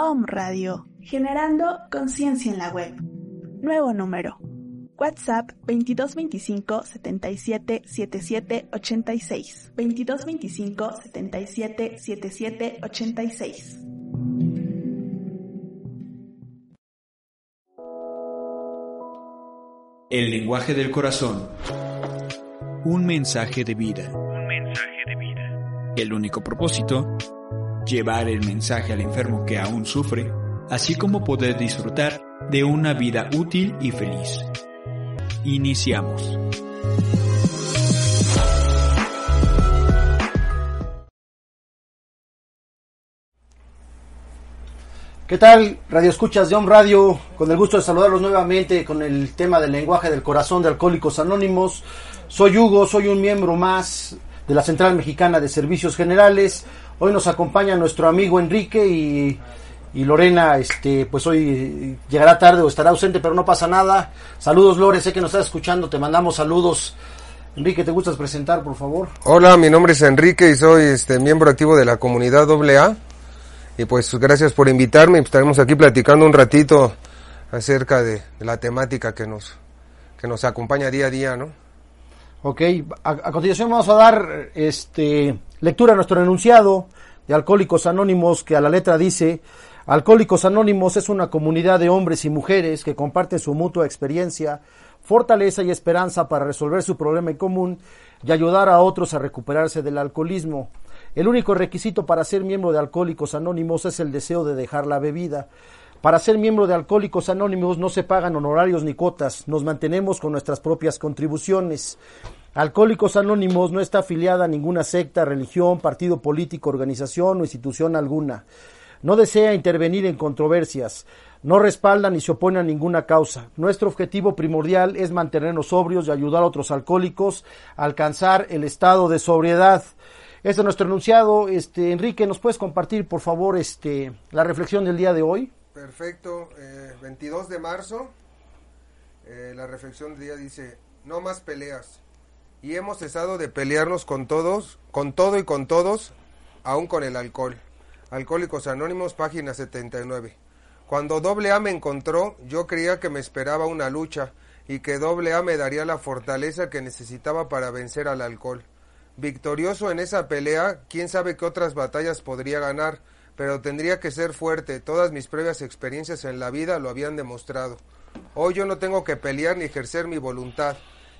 Om Radio, generando conciencia en la web. Nuevo número. WhatsApp 2225 77 77 86. 2225 77 77 86. El lenguaje del corazón. Un mensaje de vida. Un mensaje de vida. El único propósito, llevar el mensaje al enfermo que aún sufre, así como poder disfrutar de una vida útil y feliz. Iniciamos. ¿Qué tal? Radio Escuchas de Home Radio, con el gusto de saludarlos nuevamente con el tema del lenguaje del corazón de Alcohólicos Anónimos. Soy Hugo, soy un miembro más de la Central Mexicana de Servicios Generales. Hoy nos acompaña nuestro amigo Enrique y, y Lorena, este, pues hoy llegará tarde o estará ausente, pero no pasa nada. Saludos Lore, sé que nos estás escuchando, te mandamos saludos. Enrique, ¿te gustas presentar, por favor? Hola, mi nombre es Enrique y soy este miembro activo de la comunidad AA. Y pues gracias por invitarme. Estaremos aquí platicando un ratito acerca de, de la temática que nos, que nos acompaña día a día, ¿no? Ok, a, a, continuación vamos a dar este, lectura a nuestro enunciado de Alcohólicos Anónimos que a la letra dice, Alcohólicos Anónimos es una comunidad de hombres y mujeres que comparten su mutua experiencia, fortaleza y esperanza para resolver su problema en común y ayudar a otros a recuperarse del alcoholismo. El único requisito para ser miembro de Alcohólicos Anónimos es el deseo de dejar la bebida. Para ser miembro de Alcohólicos Anónimos no se pagan honorarios ni cuotas, nos mantenemos con nuestras propias contribuciones. Alcohólicos Anónimos no está afiliada a ninguna secta, religión, partido político, organización o institución alguna. No desea intervenir en controversias, no respalda ni se opone a ninguna causa. Nuestro objetivo primordial es mantenernos sobrios y ayudar a otros alcohólicos a alcanzar el estado de sobriedad. Este es nuestro enunciado. Este, Enrique, ¿nos puedes compartir, por favor, este, la reflexión del día de hoy? Perfecto. Eh, 22 de marzo, eh, la reflexión del día dice, no más peleas. Y hemos cesado de pelearnos con todos, con todo y con todos, aún con el alcohol. Alcohólicos Anónimos, página 79. Cuando doble A me encontró, yo creía que me esperaba una lucha y que doble A me daría la fortaleza que necesitaba para vencer al alcohol. Victorioso en esa pelea, quién sabe qué otras batallas podría ganar, pero tendría que ser fuerte. Todas mis previas experiencias en la vida lo habían demostrado. Hoy yo no tengo que pelear ni ejercer mi voluntad.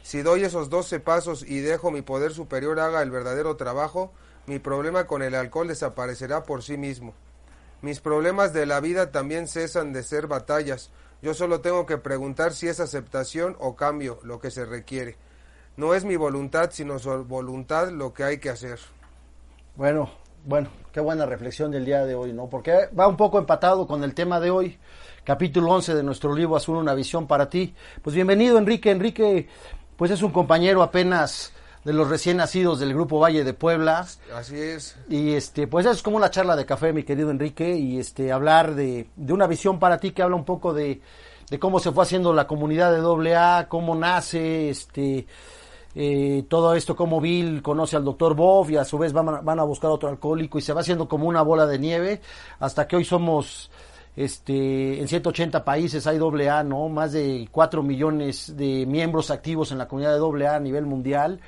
Si doy esos doce pasos y dejo mi poder superior haga el verdadero trabajo, mi problema con el alcohol desaparecerá por sí mismo. Mis problemas de la vida también cesan de ser batallas. Yo solo tengo que preguntar si es aceptación o cambio lo que se requiere. No es mi voluntad, sino su voluntad lo que hay que hacer. Bueno, bueno, qué buena reflexión del día de hoy, ¿no? Porque va un poco empatado con el tema de hoy, capítulo 11 de nuestro libro Azul, una visión para ti. Pues bienvenido, Enrique. Enrique, pues es un compañero apenas de los recién nacidos del grupo Valle de Puebla. Así es. Y este, pues es como una charla de café, mi querido Enrique, y este, hablar de, de una visión para ti que habla un poco de, de cómo se fue haciendo la comunidad de AA, cómo nace, este, eh, todo esto, como Bill conoce al doctor Bob y a su vez van, a- van a buscar otro alcohólico y se va haciendo como una bola de nieve hasta que hoy somos este, en 180 países hay doble A, ¿no? Más de 4 millones de miembros activos en la comunidad de doble A a nivel mundial.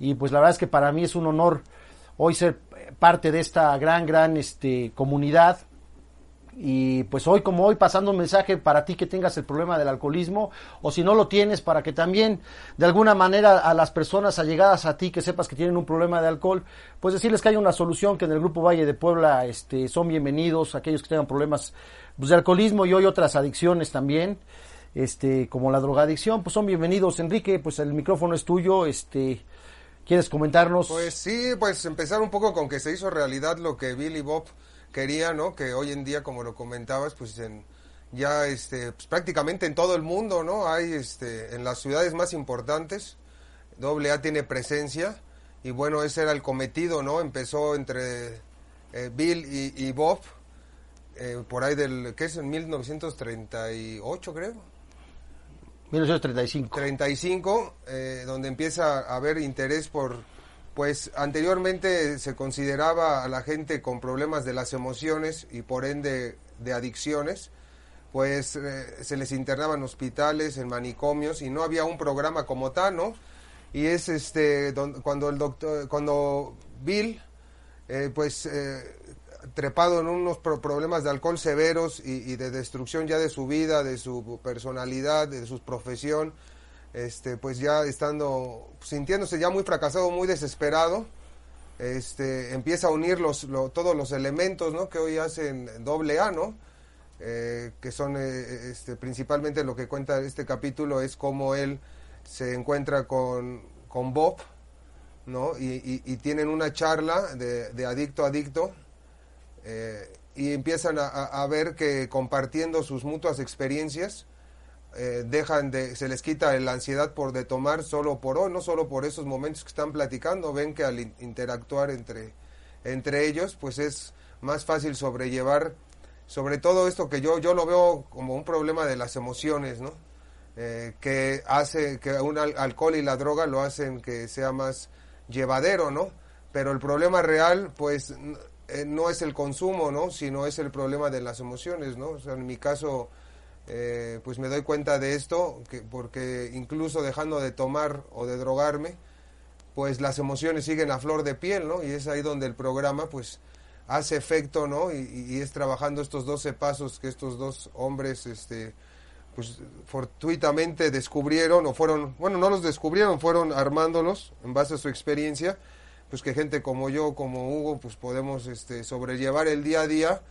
Y pues la verdad es que para mí es un honor hoy ser parte de esta gran, gran este, comunidad. Y pues hoy como hoy pasando un mensaje para ti que tengas el problema del alcoholismo o si no lo tienes para que también de alguna manera a las personas allegadas a ti que sepas que tienen un problema de alcohol, pues decirles que hay una solución que en el grupo Valle de Puebla este son bienvenidos aquellos que tengan problemas pues, de alcoholismo y hoy otras adicciones también, este como la drogadicción, pues son bienvenidos. Enrique, pues el micrófono es tuyo, este ¿quieres comentarnos? Pues sí, pues empezar un poco con que se hizo realidad lo que Bill y Bob querían, ¿no? Que hoy en día, como lo comentabas, pues en, ya este, pues prácticamente en todo el mundo, ¿no? Hay este, en las ciudades más importantes, doble A tiene presencia y bueno, ese era el cometido, ¿no? Empezó entre eh, Bill y Bob, eh, por ahí del, ¿qué es? En 1938 creo. 1935. 35, eh, donde empieza a haber interés por, pues anteriormente se consideraba a la gente con problemas de las emociones y por ende de adicciones, pues eh, se les internaba en hospitales, en manicomios y no había un programa como tal, ¿no? Y es este don- cuando el doctor, cuando Bill, eh, pues eh, trepado en unos pro- problemas de alcohol severos y, de destrucción ya de su vida, de su personalidad, de su profesión, este, pues ya estando, sintiéndose ya muy fracasado, muy desesperado, este, empieza a unir los, lo- todos los elementos, ¿no? Que hoy hacen doble A. Eh, que son eh, este, principalmente lo que cuenta este capítulo es cómo él se encuentra con, con Bob, ¿no? Y tienen una charla de, de adicto a adicto eh, y empiezan a, ver que compartiendo sus mutuas experiencias eh, dejan de se les quita la ansiedad por de tomar solo por hoy no solo por esos momentos que están platicando ven que al in- interactuar entre entre ellos pues es más fácil sobrellevar sobre todo esto que yo yo lo veo como un problema de las emociones no Eh, que hace que un al- alcohol y la droga lo hacen que sea más llevadero no pero el problema real pues eh, no es el consumo no sino es el problema de las emociones no en mi caso eh, pues me doy cuenta de esto que porque incluso dejando de tomar o de drogarme pues las emociones siguen a flor de piel no y es ahí donde el programa pues hace efecto no y, y- y es trabajando estos 12 pasos que estos dos hombres este pues fortuitamente descubrieron o fueron bueno no los descubrieron fueron armándolos en base a su experiencia pues que gente como yo como Hugo pues podemos este sobrellevar el día a día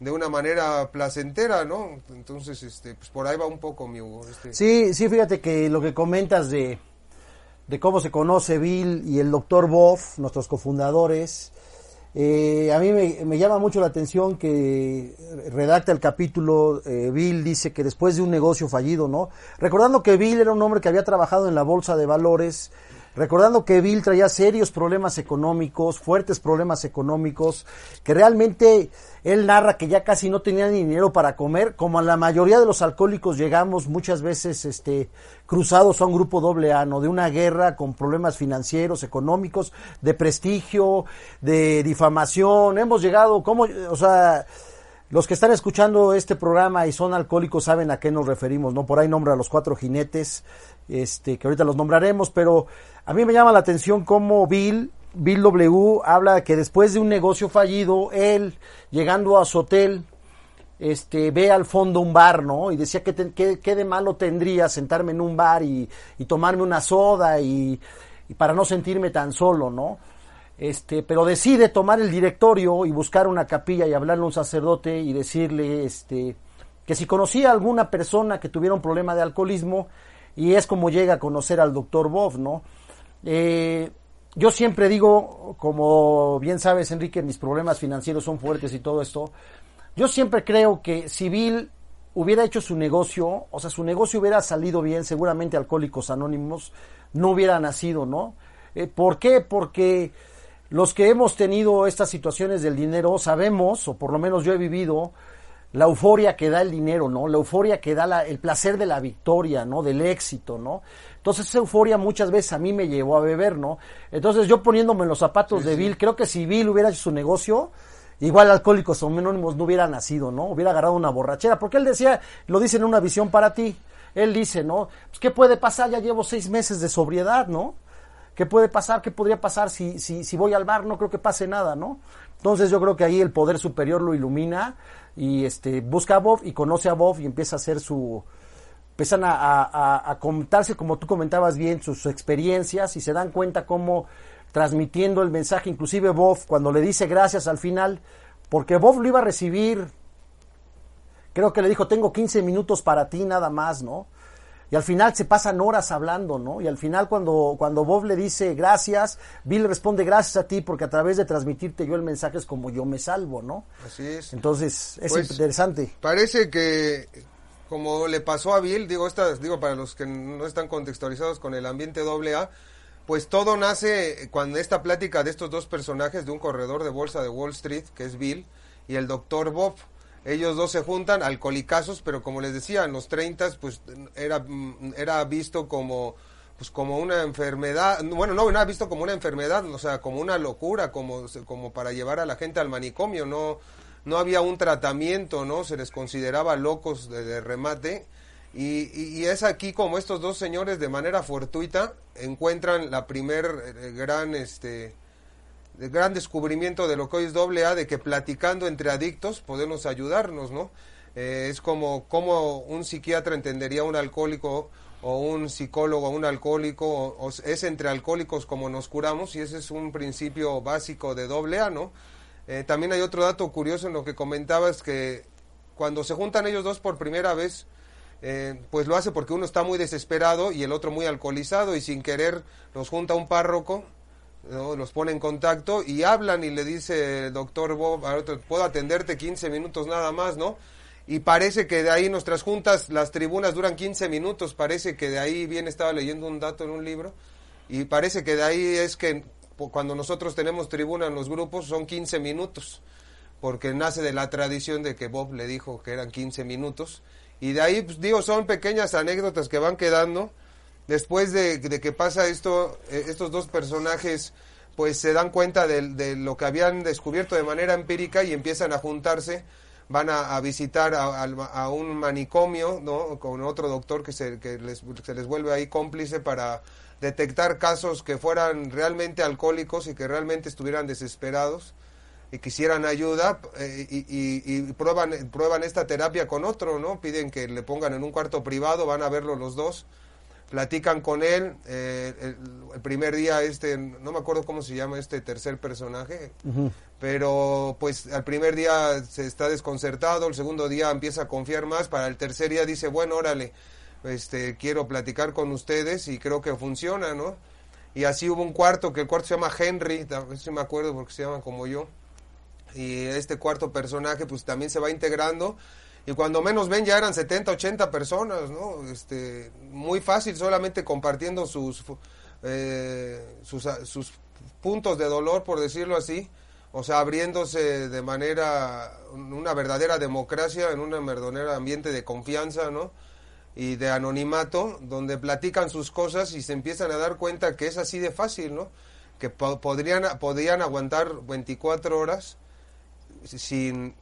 de una manera placentera, ¿no? Entonces, este, pues por ahí va un poco mi Hugo. Este. Sí, sí, fíjate que lo que comentas de, de cómo se conoce Bill y el doctor Boff, nuestros cofundadores, eh, a mí me, me llama mucho la atención que redacta el capítulo, eh, Bill dice que después de un negocio fallido, ¿no? Recordando que Bill era un hombre que había trabajado en la bolsa de valores, recordando que Bill traía serios problemas económicos, fuertes problemas económicos, que realmente él narra que ya casi no tenía ni dinero para comer, como a la mayoría de los alcohólicos llegamos muchas veces este cruzados a un grupo doble A, ¿no? de una guerra con problemas financieros, económicos, de prestigio, de difamación, hemos llegado, como, o sea, los que están escuchando este programa y son alcohólicos saben a qué nos referimos, ¿no? Por ahí nombra a los cuatro jinetes, este, que ahorita los nombraremos, pero a mí me llama la atención cómo Bill, Bill W habla que después de un negocio fallido, él, llegando a su hotel, este, ve al fondo un bar, ¿no? Y decía que, que, que de malo tendría sentarme en un bar y, y tomarme una soda y, y para no sentirme tan solo, ¿no? Este, pero decide tomar el directorio y buscar una capilla y hablarle a un sacerdote y decirle, este, que si conocía a alguna persona que tuviera un problema de alcoholismo y es como llega a conocer al doctor Bob, ¿no? Eh, yo siempre digo, como bien sabes, Enrique, mis problemas financieros son fuertes y todo esto. Yo siempre creo que si Bill hubiera hecho su negocio, o sea, su negocio hubiera salido bien, seguramente Alcohólicos Anónimos no hubiera nacido, ¿no? Eh, ¿Por qué? Porque los que hemos tenido estas situaciones del dinero sabemos, o por lo menos yo he vivido, la euforia que da el dinero, ¿no? La euforia que da la- el placer de la victoria, ¿no? Del éxito, ¿no? Entonces esa euforia muchas veces a mí me llevó a beber, ¿no? Entonces yo poniéndome en los zapatos de Bill, creo que si Bill hubiera hecho su negocio, igual Alcohólicos Anónimos no hubiera nacido, ¿no? Hubiera agarrado una borrachera, porque él decía, lo dice en una visión para ti, él dice, ¿no? Pues, ¿qué puede pasar? Ya llevo seis meses de sobriedad, ¿no? ¿Qué puede pasar? ¿Qué podría pasar si, si, si voy al bar? No creo que pase nada, ¿no? Entonces yo creo que ahí el poder superior lo ilumina y este busca a Bob y conoce a Bob y empieza a hacer su... Empiezan a, a- a- contarse, como tú comentabas bien, sus experiencias y se dan cuenta cómo transmitiendo el mensaje, inclusive Bob, cuando le dice gracias al final, porque Bob lo iba a recibir, creo que le dijo, tengo 15 minutos para ti nada más, ¿no? Y al final se pasan horas hablando, ¿no? Y al final cuando, cuando Bob le dice gracias, Bill responde gracias a ti porque a través de transmitirte yo el mensaje es como yo me salvo, ¿no? Así es. Entonces es Pues, interesante. Parece que, como le pasó a Bill, digo, estas, digo, para los que no están contextualizados con el ambiente doble A, pues todo nace cuando esta plática de estos dos personajes, de un corredor de bolsa de Wall Street, que es Bill, y el doctor Bob. Ellos dos se juntan, alcoholicazos, pero como les decía, en los 30 pues era, era visto como pues como una enfermedad, bueno, no, no visto como una enfermedad, o sea, como una locura, como, como para llevar a la gente al manicomio, no, no había un tratamiento, ¿no? Se les consideraba locos de, remate. Y, y- y es aquí como estos dos señores de manera fortuita encuentran la primer eh, gran, este, gran descubrimiento de lo que hoy es doble A, de que platicando entre adictos podemos ayudarnos, ¿no? Eh, es como, como un psiquiatra entendería a un alcohólico o un psicólogo a un alcohólico, o, o es entre alcohólicos como nos curamos, y ese es un principio básico de doble A, ¿no? Eh, también hay otro dato curioso en lo que comentabas, que cuando se juntan ellos dos por primera vez, eh, pues lo hace porque uno está muy desesperado y el otro muy alcoholizado y sin querer los junta un párroco, ¿no? los pone en contacto y hablan y le dice el doctor Bob, puedo atenderte 15 minutos nada más, ¿no? Y parece que de ahí nuestras juntas, las tribunas duran 15 minutos, parece que de ahí bien estaba leyendo un dato en un libro, y parece que de ahí es que cuando nosotros tenemos tribuna en los grupos son 15 minutos, porque nace de la tradición de que Bob le dijo que eran 15 minutos, y de ahí, pues, digo, son pequeñas anécdotas que van quedando, después de, que pasa esto, eh, estos dos personajes pues se dan cuenta de, lo que habían descubierto de manera empírica y empiezan a juntarse, van a, visitar a, a un manicomio, ¿no? Con otro doctor que, se les vuelve ahí cómplice para detectar casos que fueran realmente alcohólicos y que realmente estuvieran desesperados y quisieran ayuda eh, y, y- y prueban, prueban esta terapia con otro, ¿no? Piden que le pongan en un cuarto privado, van a verlo los dos, platican con él, eh, el, el primer día este, no me acuerdo cómo se llama este tercer personaje, pero pues al primer día se está desconcertado, el segundo día empieza a confiar más, para el tercer día dice, bueno, órale, este, quiero platicar con ustedes y creo que funciona, ¿no? Y así hubo un cuarto, que el cuarto se llama Henry, si me acuerdo porque se llaman como yo, y este cuarto personaje pues también se va integrando y cuando menos ven ya eran 70, 80 personas, ¿no? Este, muy fácil solamente compartiendo sus, eh, sus, a- sus puntos de dolor, por decirlo así, o sea, abriéndose de manera, una verdadera democracia, en un verdadero ambiente de confianza, ¿no? Y de anonimato, donde platican sus cosas y se empiezan a dar cuenta que es así de fácil, ¿no? Que po- podrían, podrían aguantar 24 horas sin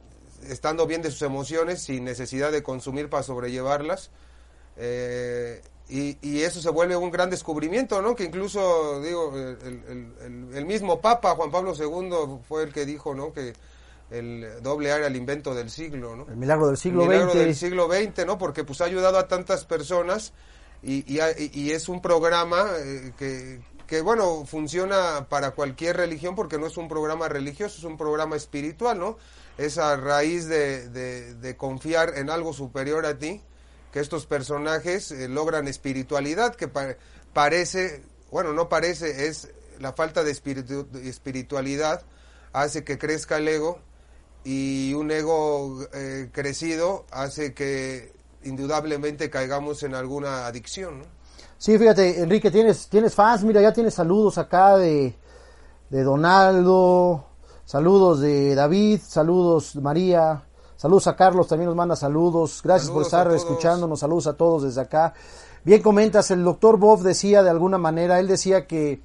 estando bien de sus emociones, sin necesidad de consumir para sobrellevarlas. Eh, y, eso se vuelve un gran descubrimiento, ¿no? Que incluso, digo, el- el mismo Papa, Juan Pablo II, fue el que dijo, ¿no? Que el doble A era el invento del siglo, ¿no? El milagro del siglo milagro XX. del siglo XX, ¿no? Porque pues ha ayudado a tantas personas y, y, y- es un programa eh, que, que, bueno, funciona para cualquier religión porque no es un programa religioso, es un programa espiritual, ¿no? Es a raíz de, de- de confiar en algo superior a ti que estos personajes eh, logran espiritualidad que pa- parece, bueno, no parece, es la falta de espiritu- de espiritualidad hace que crezca el ego y un ego eh, crecido hace que indudablemente caigamos en alguna adicción, ¿no? Sí, fíjate, Enrique, tienes, tienes fans, mira, ya tienes saludos acá de, de Donaldo, saludos de David, saludos María, Saludos a Carlos, también nos manda saludos. Gracias por Saludos estar escuchándonos. Saludos a todos desde acá. Bien comentas, el doctor Bob decía de alguna manera, él decía que,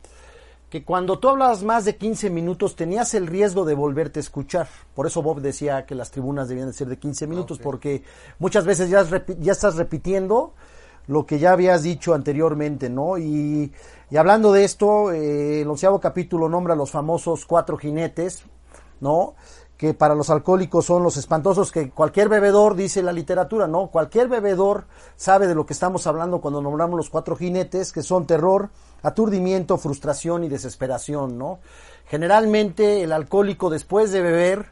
que cuando tú hablabas más de 15 minutos tenías el riesgo de volverte a escuchar. Por eso Bob decía que las tribunas debían de ser de 15 minutos, porque muchas veces ya, estás repitiendo lo que ya habías dicho anteriormente, ¿no? Y, y hablando de esto, eh, el onceavo capítulo nombra a los famosos cuatro jinetes, ¿no? Que para los alcohólicos son los espantosos que cualquier bebedor, dice la literatura, ¿no? Cualquier bebedor sabe de lo que estamos hablando cuando nombramos los cuatro jinetes, que son terror, aturdimiento, frustración y desesperación, ¿no? Generalmente el alcohólico después de beber,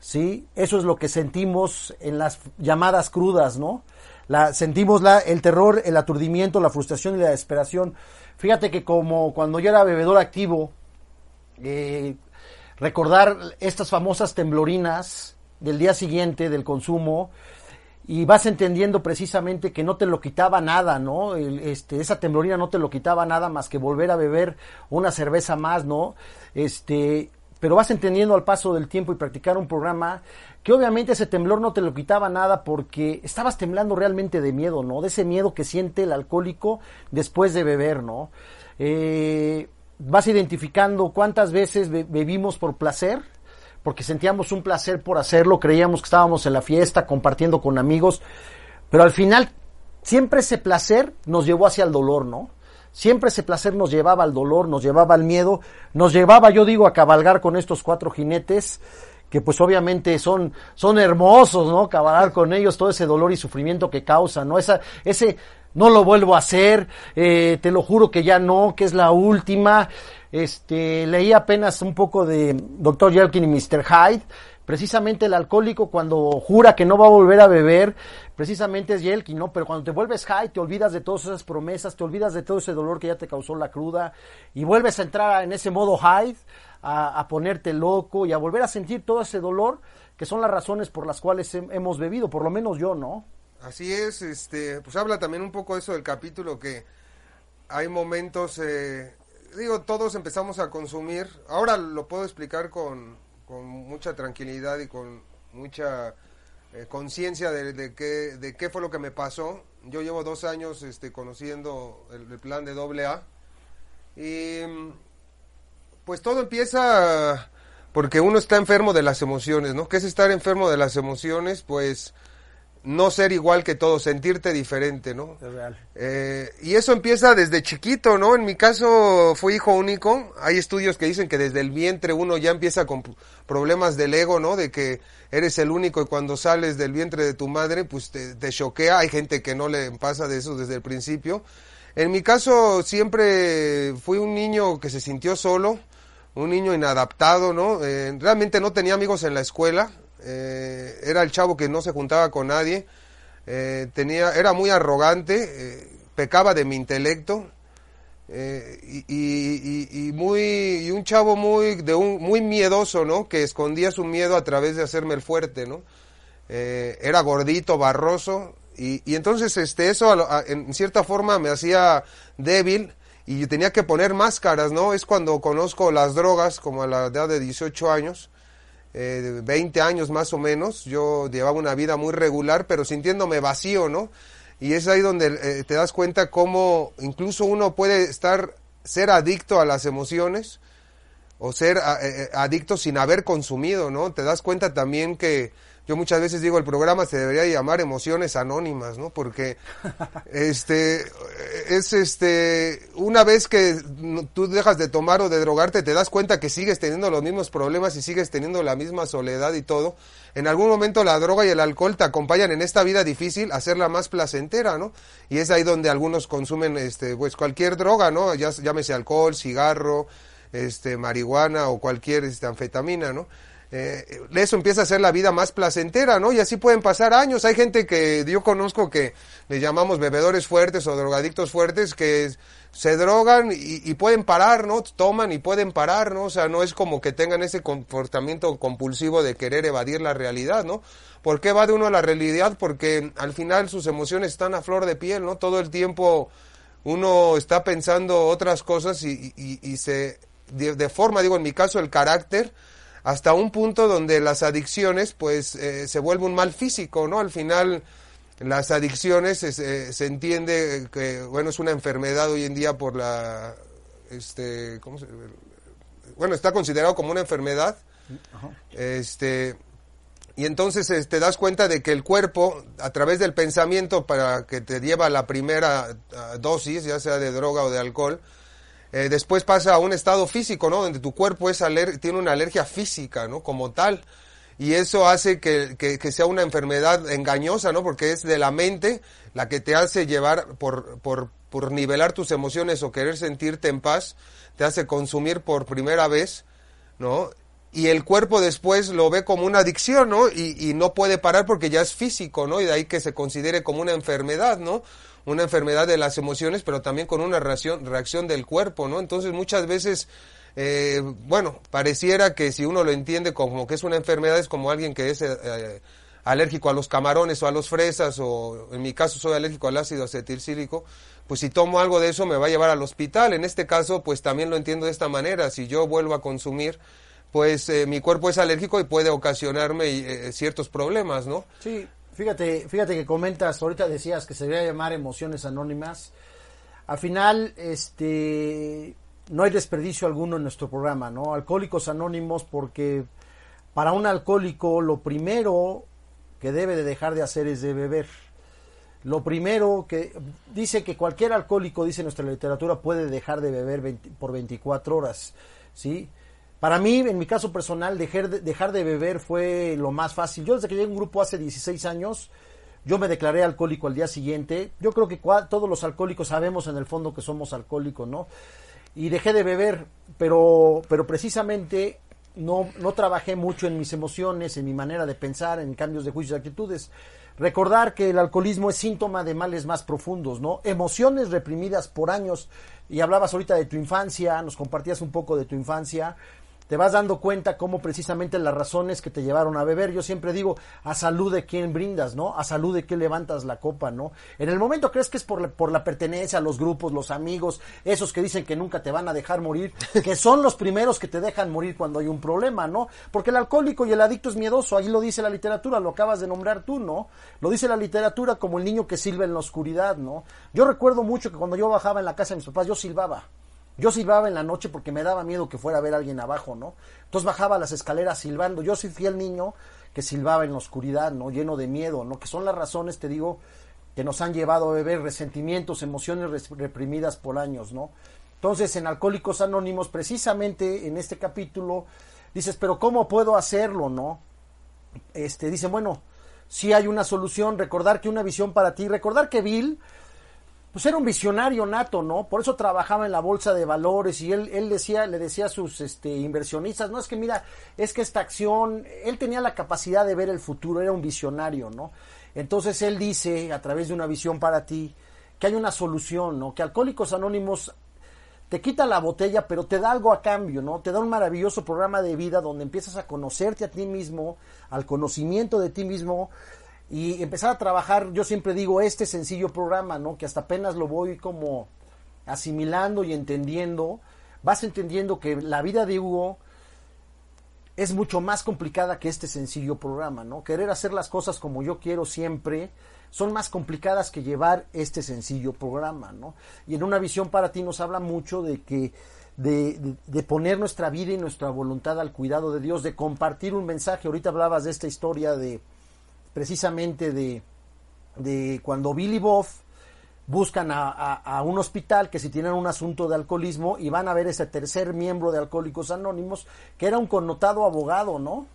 ¿sí? Eso es lo que sentimos en las llamadas crudas, ¿no? La, sentimos la, el terror, el aturdimiento, la frustración y la desesperación. Fíjate que como cuando yo era bebedor activo, eh, recordar estas famosas temblorinas del día siguiente del consumo y vas entendiendo precisamente que no te lo quitaba nada, ¿no? Este, esa temblorina no te lo quitaba nada más que volver a beber una cerveza más, ¿no? Este, pero vas entendiendo al paso del tiempo y practicar un programa que obviamente ese temblor no te lo quitaba nada porque estabas temblando realmente de miedo, ¿no? De ese miedo que siente el alcohólico después de beber, ¿no? Eh, vas identificando cuántas veces be- bebimos por placer, porque sentíamos un placer por hacerlo, creíamos que estábamos en la fiesta, compartiendo con amigos, pero al final siempre ese placer nos llevó hacia el dolor, ¿no? Siempre ese placer nos llevaba al dolor, nos llevaba al miedo, nos llevaba, yo digo, a cabalgar con estos cuatro jinetes, que pues obviamente son, son hermosos, ¿no? Cabalgar con ellos, todo ese dolor y sufrimiento que causa, ¿no? Esa, ese, no lo vuelvo a hacer, eh, te lo juro que ya no, que es la última. Este, leí apenas un poco de Dr. Jekyll y Mr. Hyde. Precisamente el alcohólico cuando jura que no va a volver a beber, precisamente es Yelkin, ¿no? Pero cuando te vuelves high, te olvidas de todas esas promesas, te olvidas de todo ese dolor que ya te causó la cruda y vuelves a entrar en ese modo high, a, a ponerte loco y a volver a sentir todo ese dolor que son las razones por las cuales hem- hemos bebido, por lo menos yo, ¿no? Así es, este, pues habla también un poco eso del capítulo que hay momentos, eh, digo, todos empezamos a consumir, ahora lo puedo explicar con, con mucha tranquilidad y con mucha eh, conciencia de, de qué, de qué fue lo que me pasó. Yo llevo dos años este, conociendo el, el plan de AA y mm, pues todo empieza porque uno está enfermo de las emociones, ¿no? ¿Qué es estar enfermo de las emociones? Pues no ser igual que todos, sentirte diferente, ¿no? Es real. Eh, y eso empieza desde chiquito, ¿no? En mi caso fui hijo único. Hay estudios que dicen que desde el vientre uno ya empieza con problemas del ego, ¿no? De que eres el único y cuando sales del vientre de tu madre, pues te, te choquea. Hay gente que no le pasa de eso desde el principio. En mi caso siempre fui un niño que se sintió solo, un niño inadaptado, ¿no? Eh, realmente no tenía amigos en la escuela. Eh, era el chavo que no se juntaba con nadie. Eh, tenía, era muy arrogante, eh, pecaba de mi intelecto. eh, y, y- muy y un chavo muy de un muy miedoso no que escondía su miedo a través de hacerme el fuerte no era gordito barroso y, y entonces este eso en cierta forma me hacía débil y tenía que poner máscaras no es cuando conozco las drogas como a la edad de 18 años eh, de 20 años más o menos, yo llevaba una vida muy regular, pero sintiéndome vacío, ¿no? Y es ahí donde eh, te das cuenta cómo incluso uno puede estar, ser adicto a las emociones o ser eh, eh, adicto sin haber consumido, ¿no? Te das cuenta también que yo muchas veces digo el programa se debería llamar emociones anónimas, ¿no? Porque este es este una vez que tú dejas de tomar o de drogarte te das cuenta que sigues teniendo los mismos problemas y sigues teniendo la misma soledad y todo. En algún momento la droga y el alcohol te acompañan en esta vida difícil a hacerla más placentera, ¿no? Y es ahí donde algunos consumen este pues cualquier droga, ¿no? Ya llámese alcohol, cigarro, este marihuana o cualquier este anfetamina, ¿no? Eh, eso empieza a ser la vida más placentera, ¿no? Y así pueden pasar años. Hay gente que yo conozco que le llamamos bebedores fuertes o drogadictos fuertes que se drogan y, pueden parar, ¿no? Toman y pueden parar, ¿no? O sea, no es como que tengan ese comportamiento compulsivo de querer evadir la realidad, ¿no? ¿Por qué evade uno la realidad? Porque al final sus emociones están a flor de piel, ¿no? Todo el tiempo uno está pensando otras cosas y se de, de forma, digo, en mi caso, el carácter hasta un punto donde las adicciones pues eh, se vuelve un mal físico, ¿no? Al final las adicciones eh, se entiende que bueno es una enfermedad hoy en día por la este ¿cómo se, bueno está considerado como una enfermedad este y entonces eh, te das cuenta de que el cuerpo a través del pensamiento para que te lleva la primera dosis ya sea de droga o de alcohol eh, después pasa a un estado físico no donde tu cuerpo es aler tiene una alergia física no como tal y eso hace que, que, sea una enfermedad engañosa, ¿no? Porque es de la mente la que te hace llevar por, por, por nivelar tus emociones o querer sentirte en paz, te hace consumir por primera vez, ¿no? Y el cuerpo después lo ve como una adicción, ¿no? Y, y no puede parar porque ya es físico, ¿no? Y de ahí que se considere como una enfermedad, ¿no? Una enfermedad de las emociones, pero también con una reacción, reacción del cuerpo, ¿no? Entonces muchas veces eh, bueno, pareciera que si uno lo entiende como que es una enfermedad, es como alguien que es eh, alérgico a los camarones o a los fresas, o en mi caso soy alérgico al ácido acetilcílico, pues si tomo algo de eso me va a llevar al hospital. En este caso, pues también lo entiendo de esta manera. Si yo vuelvo a consumir, pues eh, mi cuerpo es alérgico y puede ocasionarme ciertos problemas, ¿no? Sí, fíjate, fíjate que comentas, ahorita decías que se debería llamar emociones anónimas. Al final, este, no hay desperdicio alguno en nuestro programa, ¿no? Alcohólicos Anónimos porque para un alcohólico lo primero que debe de dejar de hacer es de beber. Lo primero que dice que cualquier alcohólico, dice nuestra literatura, puede dejar de beber por 24 horas, ¿sí? Para mí, en mi caso personal, dejar de, dejar de beber fue lo más fácil. Yo desde que llegué a un grupo hace 16 años, yo me declaré alcohólico al día siguiente. Yo creo que todos los alcohólicos sabemos en el fondo que somos alcohólicos, ¿no? y dejé de beber, pero, pero precisamente no, no trabajé mucho en mis emociones, en mi manera de pensar, en cambios de juicios y actitudes. Recordar que el alcoholismo es síntoma de males más profundos, ¿no? Emociones reprimidas por años. Y hablabas ahorita de tu infancia, nos compartías un poco de tu infancia te vas dando cuenta cómo precisamente las razones que te llevaron a beber. Yo siempre digo, a salud de quién brindas, ¿no? A salud de quién levantas la copa, ¿no? En el momento crees que es por la, por la pertenencia a los grupos, los amigos, esos que dicen que nunca te van a dejar morir, que son los primeros que te dejan morir cuando hay un problema, ¿no? Porque el alcohólico y el adicto es miedoso, ahí lo dice la literatura, lo acabas de nombrar tú, ¿no? Lo dice la literatura como el niño que silba en la oscuridad, ¿no? Yo recuerdo mucho que cuando yo bajaba en la casa de mis papás, yo silbaba. Yo silbaba en la noche porque me daba miedo que fuera a ver alguien abajo, ¿no? Entonces bajaba las escaleras silbando. Yo soy fiel niño que silbaba en la oscuridad, ¿no? Lleno de miedo, ¿no? Que son las razones, te digo, que nos han llevado a beber resentimientos, emociones reprimidas por años, ¿no? Entonces, en Alcohólicos Anónimos, precisamente en este capítulo, dices, pero ¿cómo puedo hacerlo, no? Este, dice, bueno, si hay una solución, recordar que una visión para ti, recordar que Bill pues era un visionario nato, ¿no? Por eso trabajaba en la bolsa de valores y él, él decía, le decía a sus este, inversionistas, no es que mira, es que esta acción, él tenía la capacidad de ver el futuro, era un visionario, ¿no? Entonces él dice, a través de una visión para ti, que hay una solución, ¿no? Que Alcohólicos Anónimos te quita la botella, pero te da algo a cambio, ¿no? Te da un maravilloso programa de vida donde empiezas a conocerte a ti mismo, al conocimiento de ti mismo, y empezar a trabajar, yo siempre digo, este sencillo programa, ¿no? Que hasta apenas lo voy como asimilando y entendiendo, vas entendiendo que la vida de Hugo es mucho más complicada que este sencillo programa, ¿no? Querer hacer las cosas como yo quiero siempre son más complicadas que llevar este sencillo programa, ¿no? Y en una visión para ti nos habla mucho de que de, de, de, poner nuestra vida y nuestra voluntad al cuidado de Dios, de compartir un mensaje. Ahorita hablabas de esta historia de, precisamente de, de cuando Billy Boff buscan a, a, un hospital que si tienen un asunto de alcoholismo y van a ver ese tercer miembro de Alcohólicos Anónimos, que era un connotado abogado, ¿no?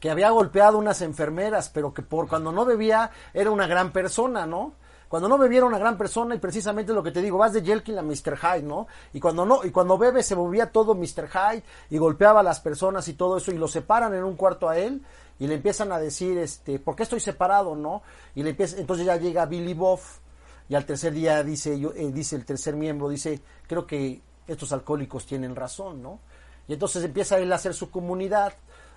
Que había golpeado unas enfermeras, pero que por cuando no bebía era una gran persona, ¿no? Cuando no bebía era una gran persona y precisamente lo que te digo, vas de Jelkin a Mr. Hyde, ¿no? Y cuando no, y cuando bebe se volvía todo Mr. Hyde y golpeaba a las personas y todo eso y lo separan en un cuarto a él y le empiezan a decir, este, ¿por qué estoy separado, no? Y le empieza, entonces ya llega Billy Boff y al tercer día dice, yo, eh, dice el tercer miembro, dice, creo que estos alcohólicos tienen razón, ¿no? Y entonces empieza él a hacer su comunidad,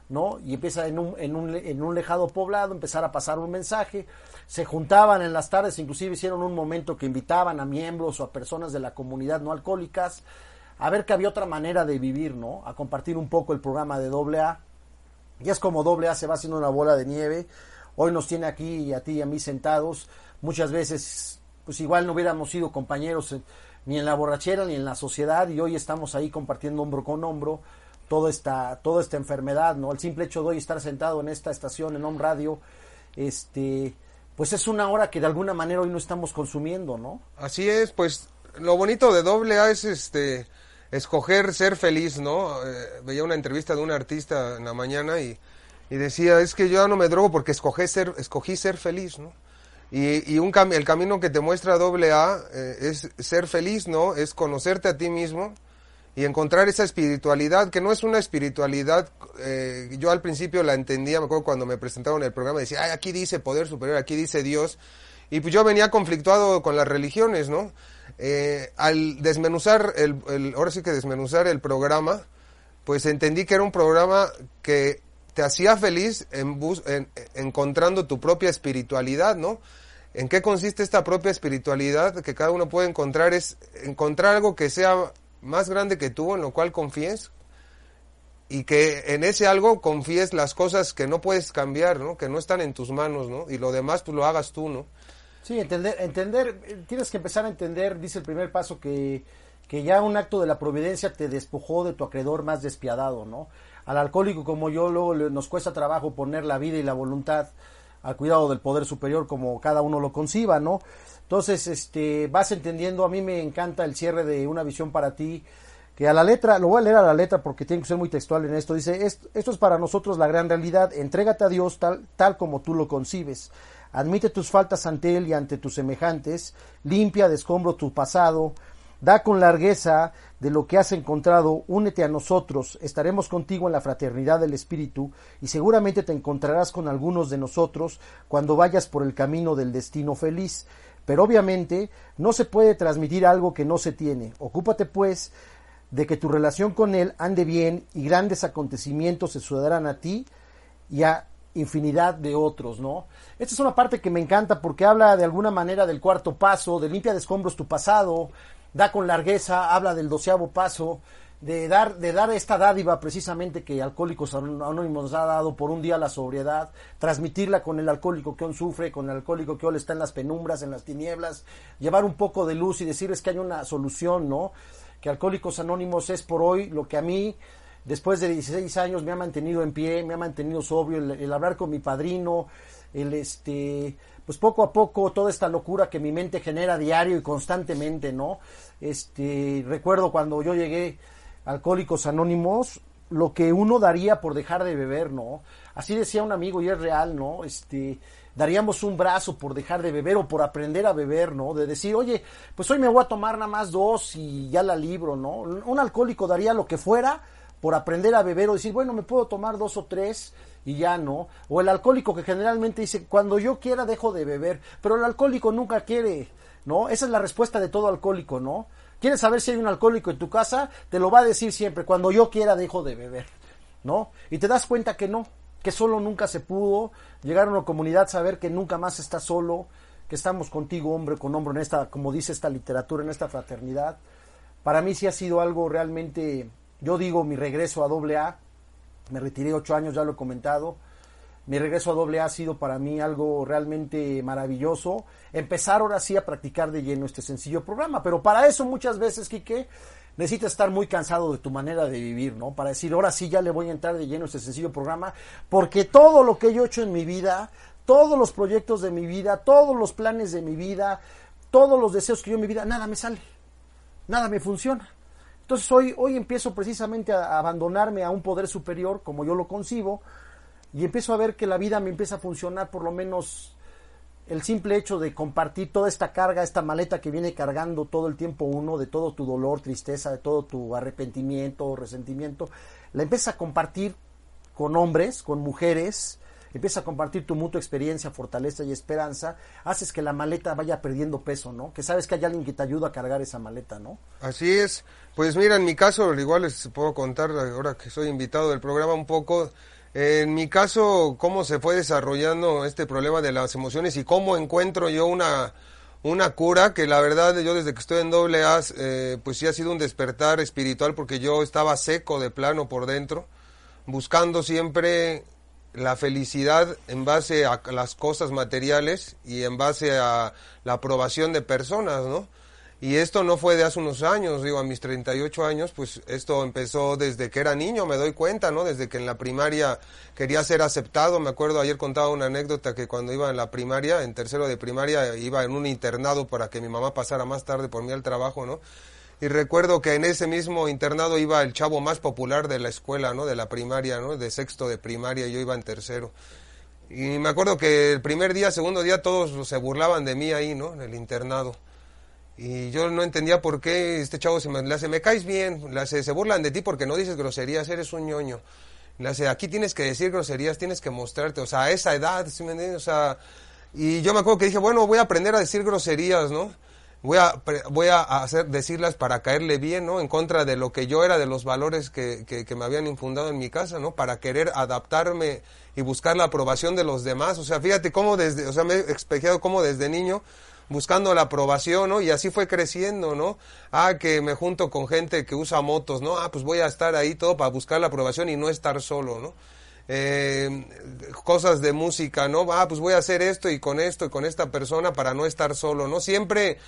¿no? Y empieza en un, en un, en un lejado poblado, empezar a pasar un mensaje. Se juntaban en las tardes, inclusive hicieron un momento que invitaban a miembros o a personas de la comunidad no alcohólicas a ver que había otra manera de vivir, ¿no? A compartir un poco el programa de doble A Y es como doble A se va haciendo una bola de nieve. Hoy nos tiene aquí a ti y a mí sentados. Muchas veces, pues igual no hubiéramos sido compañeros en- ni en la borrachera ni en la sociedad y hoy estamos ahí compartiendo hombro con hombro toda esta, toda esta enfermedad, ¿no? El simple hecho de hoy estar sentado en esta estación, en Home Radio, este, pues es una hora que de alguna manera hoy no estamos consumiendo, ¿no? Así es, pues lo bonito de doble A es este escoger ser feliz, ¿no? Eh, veía una entrevista de un artista en la mañana y, y decía, es que yo no me drogo porque escogí ser, escogí ser feliz, ¿no? Y, y un cam- el camino que te muestra doble A eh, es ser feliz, ¿no? Es conocerte a ti mismo y encontrar esa espiritualidad, que no es una espiritualidad, eh, yo al principio la entendía, me acuerdo cuando me presentaron el programa, decía, ay, aquí dice poder superior, aquí dice Dios, y pues yo venía conflictuado con las religiones, ¿no? Eh, al desmenuzar, el, ahora sí que desmenuzar el programa, pues entendí que era un programa que te hacía feliz en bus- en- encontrando tu propia espiritualidad, ¿no? ¿En qué consiste esta propia espiritualidad que cada uno puede encontrar? Es encontrar algo que sea más grande que tú, en lo cual confíes, y que en ese algo confíes las cosas que no puedes cambiar, ¿no? Que no están en tus manos, ¿no? Y lo demás tú lo hagas tú, ¿no? Sí, entender, entender, tienes que empezar a entender, dice el primer paso, que, que ya un acto de la providencia te despojó de tu acreedor más despiadado, ¿no? Al alcohólico como yo luego nos cuesta trabajo poner la vida y la voluntad al cuidado del poder superior como cada uno lo conciba, ¿no? Entonces, este, vas entendiendo, a mí me encanta el cierre de una visión para ti, que a la letra, lo voy a leer a la letra porque tiene que ser muy textual en esto, dice, "Est- esto es para nosotros la gran realidad, entrégate a Dios tal, tal como tú lo concibes, admite tus faltas ante Él y ante tus semejantes, limpia de escombro tu pasado, da con largueza de lo que has encontrado, únete a nosotros, estaremos contigo en la fraternidad del Espíritu y seguramente te encontrarás con algunos de nosotros cuando vayas por el camino del destino feliz. Pero obviamente no se puede transmitir algo que no se tiene. Ocúpate pues de que tu relación con Él ande bien y grandes acontecimientos se sucederán a ti y a infinidad de otros, ¿no? Esta es una parte que me encanta porque habla de alguna manera del cuarto paso, de limpia de escombros tu pasado, da con largueza, habla del doceavo paso, de dar, de dar esta dádiva precisamente que Alcohólicos Anónimos nos ha dado por un día la sobriedad, transmitirla con el alcohólico que hoy sufre, con el alcohólico que hoy está en las penumbras, en las tinieblas, llevar un poco de luz y decirles que hay una solución, ¿no? Que Alcohólicos Anónimos es por hoy lo que a mí después de 16 años me ha mantenido en pie, me ha mantenido sobrio, el, el hablar con mi padrino, el este, pues poco a poco toda esta locura que mi mente genera diario y constantemente, ¿no? Este, recuerdo cuando yo llegué Alcohólicos Anónimos, lo que uno daría por dejar de beber, ¿no? Así decía un amigo y es real, ¿no? Este, daríamos un brazo por dejar de beber o por aprender a beber, ¿no? De decir, oye, pues hoy me voy a tomar nada más dos y ya la libro, ¿no? Un alcohólico daría lo que fuera por aprender a beber o decir, bueno, me puedo tomar dos o tres y ya no. O el alcohólico que generalmente dice, cuando yo quiera dejo de beber, pero el alcohólico nunca quiere, ¿no? Esa es la respuesta de todo alcohólico, ¿no? ¿Quieres saber si hay un alcohólico en tu casa? Te lo va a decir siempre, cuando yo quiera dejo de beber, ¿no? Y te das cuenta que no, que solo nunca se pudo llegar a una comunidad, saber que nunca más estás solo, que estamos contigo hombre con hombro en esta, como dice esta literatura, en esta fraternidad. Para mí sí ha sido algo realmente yo digo mi regreso a doble A, me retiré ocho años, ya lo he comentado. Mi regreso a doble A ha sido para mí algo realmente maravilloso. Empezar ahora sí a practicar de lleno este sencillo programa. Pero para eso muchas veces, Quique, necesitas estar muy cansado de tu manera de vivir, ¿no? Para decir, ahora sí ya le voy a entrar de lleno este sencillo programa. Porque todo lo que yo he hecho en mi vida, todos los proyectos de mi vida, todos los planes de mi vida, todos los deseos que yo en mi vida, nada me sale. Nada me funciona. Entonces hoy, hoy empiezo precisamente a, abandonarme a un poder superior, como yo lo concibo, y empiezo a ver que la vida me empieza a funcionar por lo menos el simple hecho de compartir toda esta carga, esta maleta que viene cargando todo el tiempo uno, de todo tu dolor, tristeza, de todo tu arrepentimiento, resentimiento, la empiezas a compartir con hombres, con mujeres, empiezas a compartir tu mutua experiencia, fortaleza y esperanza, haces que la maleta vaya perdiendo peso, ¿no? Que sabes que hay alguien que te ayuda a cargar esa maleta, ¿no? Así es. Pues mira, en mi caso, igual les puedo contar, ahora que soy invitado del programa, un poco, en mi caso, cómo se fue desarrollando este problema de las emociones y cómo encuentro yo una, una cura que la verdad yo desde que estoy en doble A, eh, pues sí ha sido un despertar espiritual porque yo estaba seco de plano por dentro buscando siempre la felicidad en base a las cosas materiales y en base a la aprobación de personas, ¿no? Y esto no fue de hace unos años, digo, a mis 38 años, pues esto empezó desde que era niño, me doy cuenta, ¿no? Desde que en la primaria quería ser aceptado. Me acuerdo, ayer contaba una anécdota que cuando iba en la primaria, en tercero de primaria, iba en un internado para que mi mamá pasara más tarde por mí al trabajo, ¿no? Y recuerdo que en ese mismo internado iba el chavo más popular de la escuela, ¿no? De la primaria, ¿no? De sexto de primaria, yo iba en tercero. Y me acuerdo que el primer día, segundo día, todos se burlaban de mí ahí, ¿no? En el internado. Y yo no entendía por qué este chavo se me le hace, me caes bien, le hace, se burlan de ti porque no dices groserías, eres un ñoño. Le hace, aquí tienes que decir groserías, tienes que mostrarte, o sea, a esa edad, ¿sí me entiendes? O sea, y yo me acuerdo que dije, bueno, voy a aprender a decir groserías, ¿no? Voy a, voy a hacer, decirlas para caerle bien, ¿no? En contra de lo que yo era, de los valores que, que, que me habían infundado en mi casa, ¿no? Para querer adaptarme y buscar la aprobación de los demás. O sea, fíjate cómo desde, o sea, me he espejado cómo desde niño buscando la aprobación, ¿no? Y así fue creciendo, ¿no? Ah, que me junto con gente que usa motos, ¿no? Ah, pues voy a estar ahí todo para buscar la aprobación y no estar solo, ¿no? Eh, cosas de música, ¿no? Ah, pues voy a hacer esto y con esto y con esta persona para no estar solo, ¿no? Siempre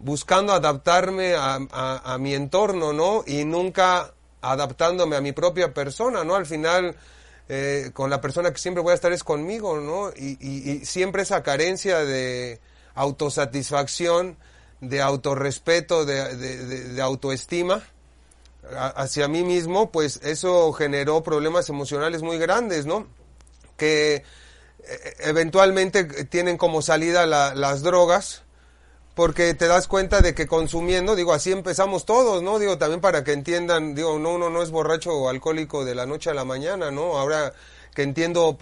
buscando adaptarme a, a- mi entorno, ¿no? Y nunca adaptándome a mi propia persona, ¿no? Al final, eh, con la persona que siempre voy a estar es conmigo, ¿no? Y, y- siempre esa carencia de autosatisfacción, de autorrespeto, de, de- autoestima hacia mí mismo, pues eso generó problemas emocionales muy grandes, ¿no? Que eh, eventualmente tienen como salida la- las drogas, porque te das cuenta de que consumiendo, digo, así empezamos todos, ¿no? Digo, también para que entiendan, digo, no, uno no es borracho o alcohólico de la noche a la mañana, ¿no? Ahora que entiendo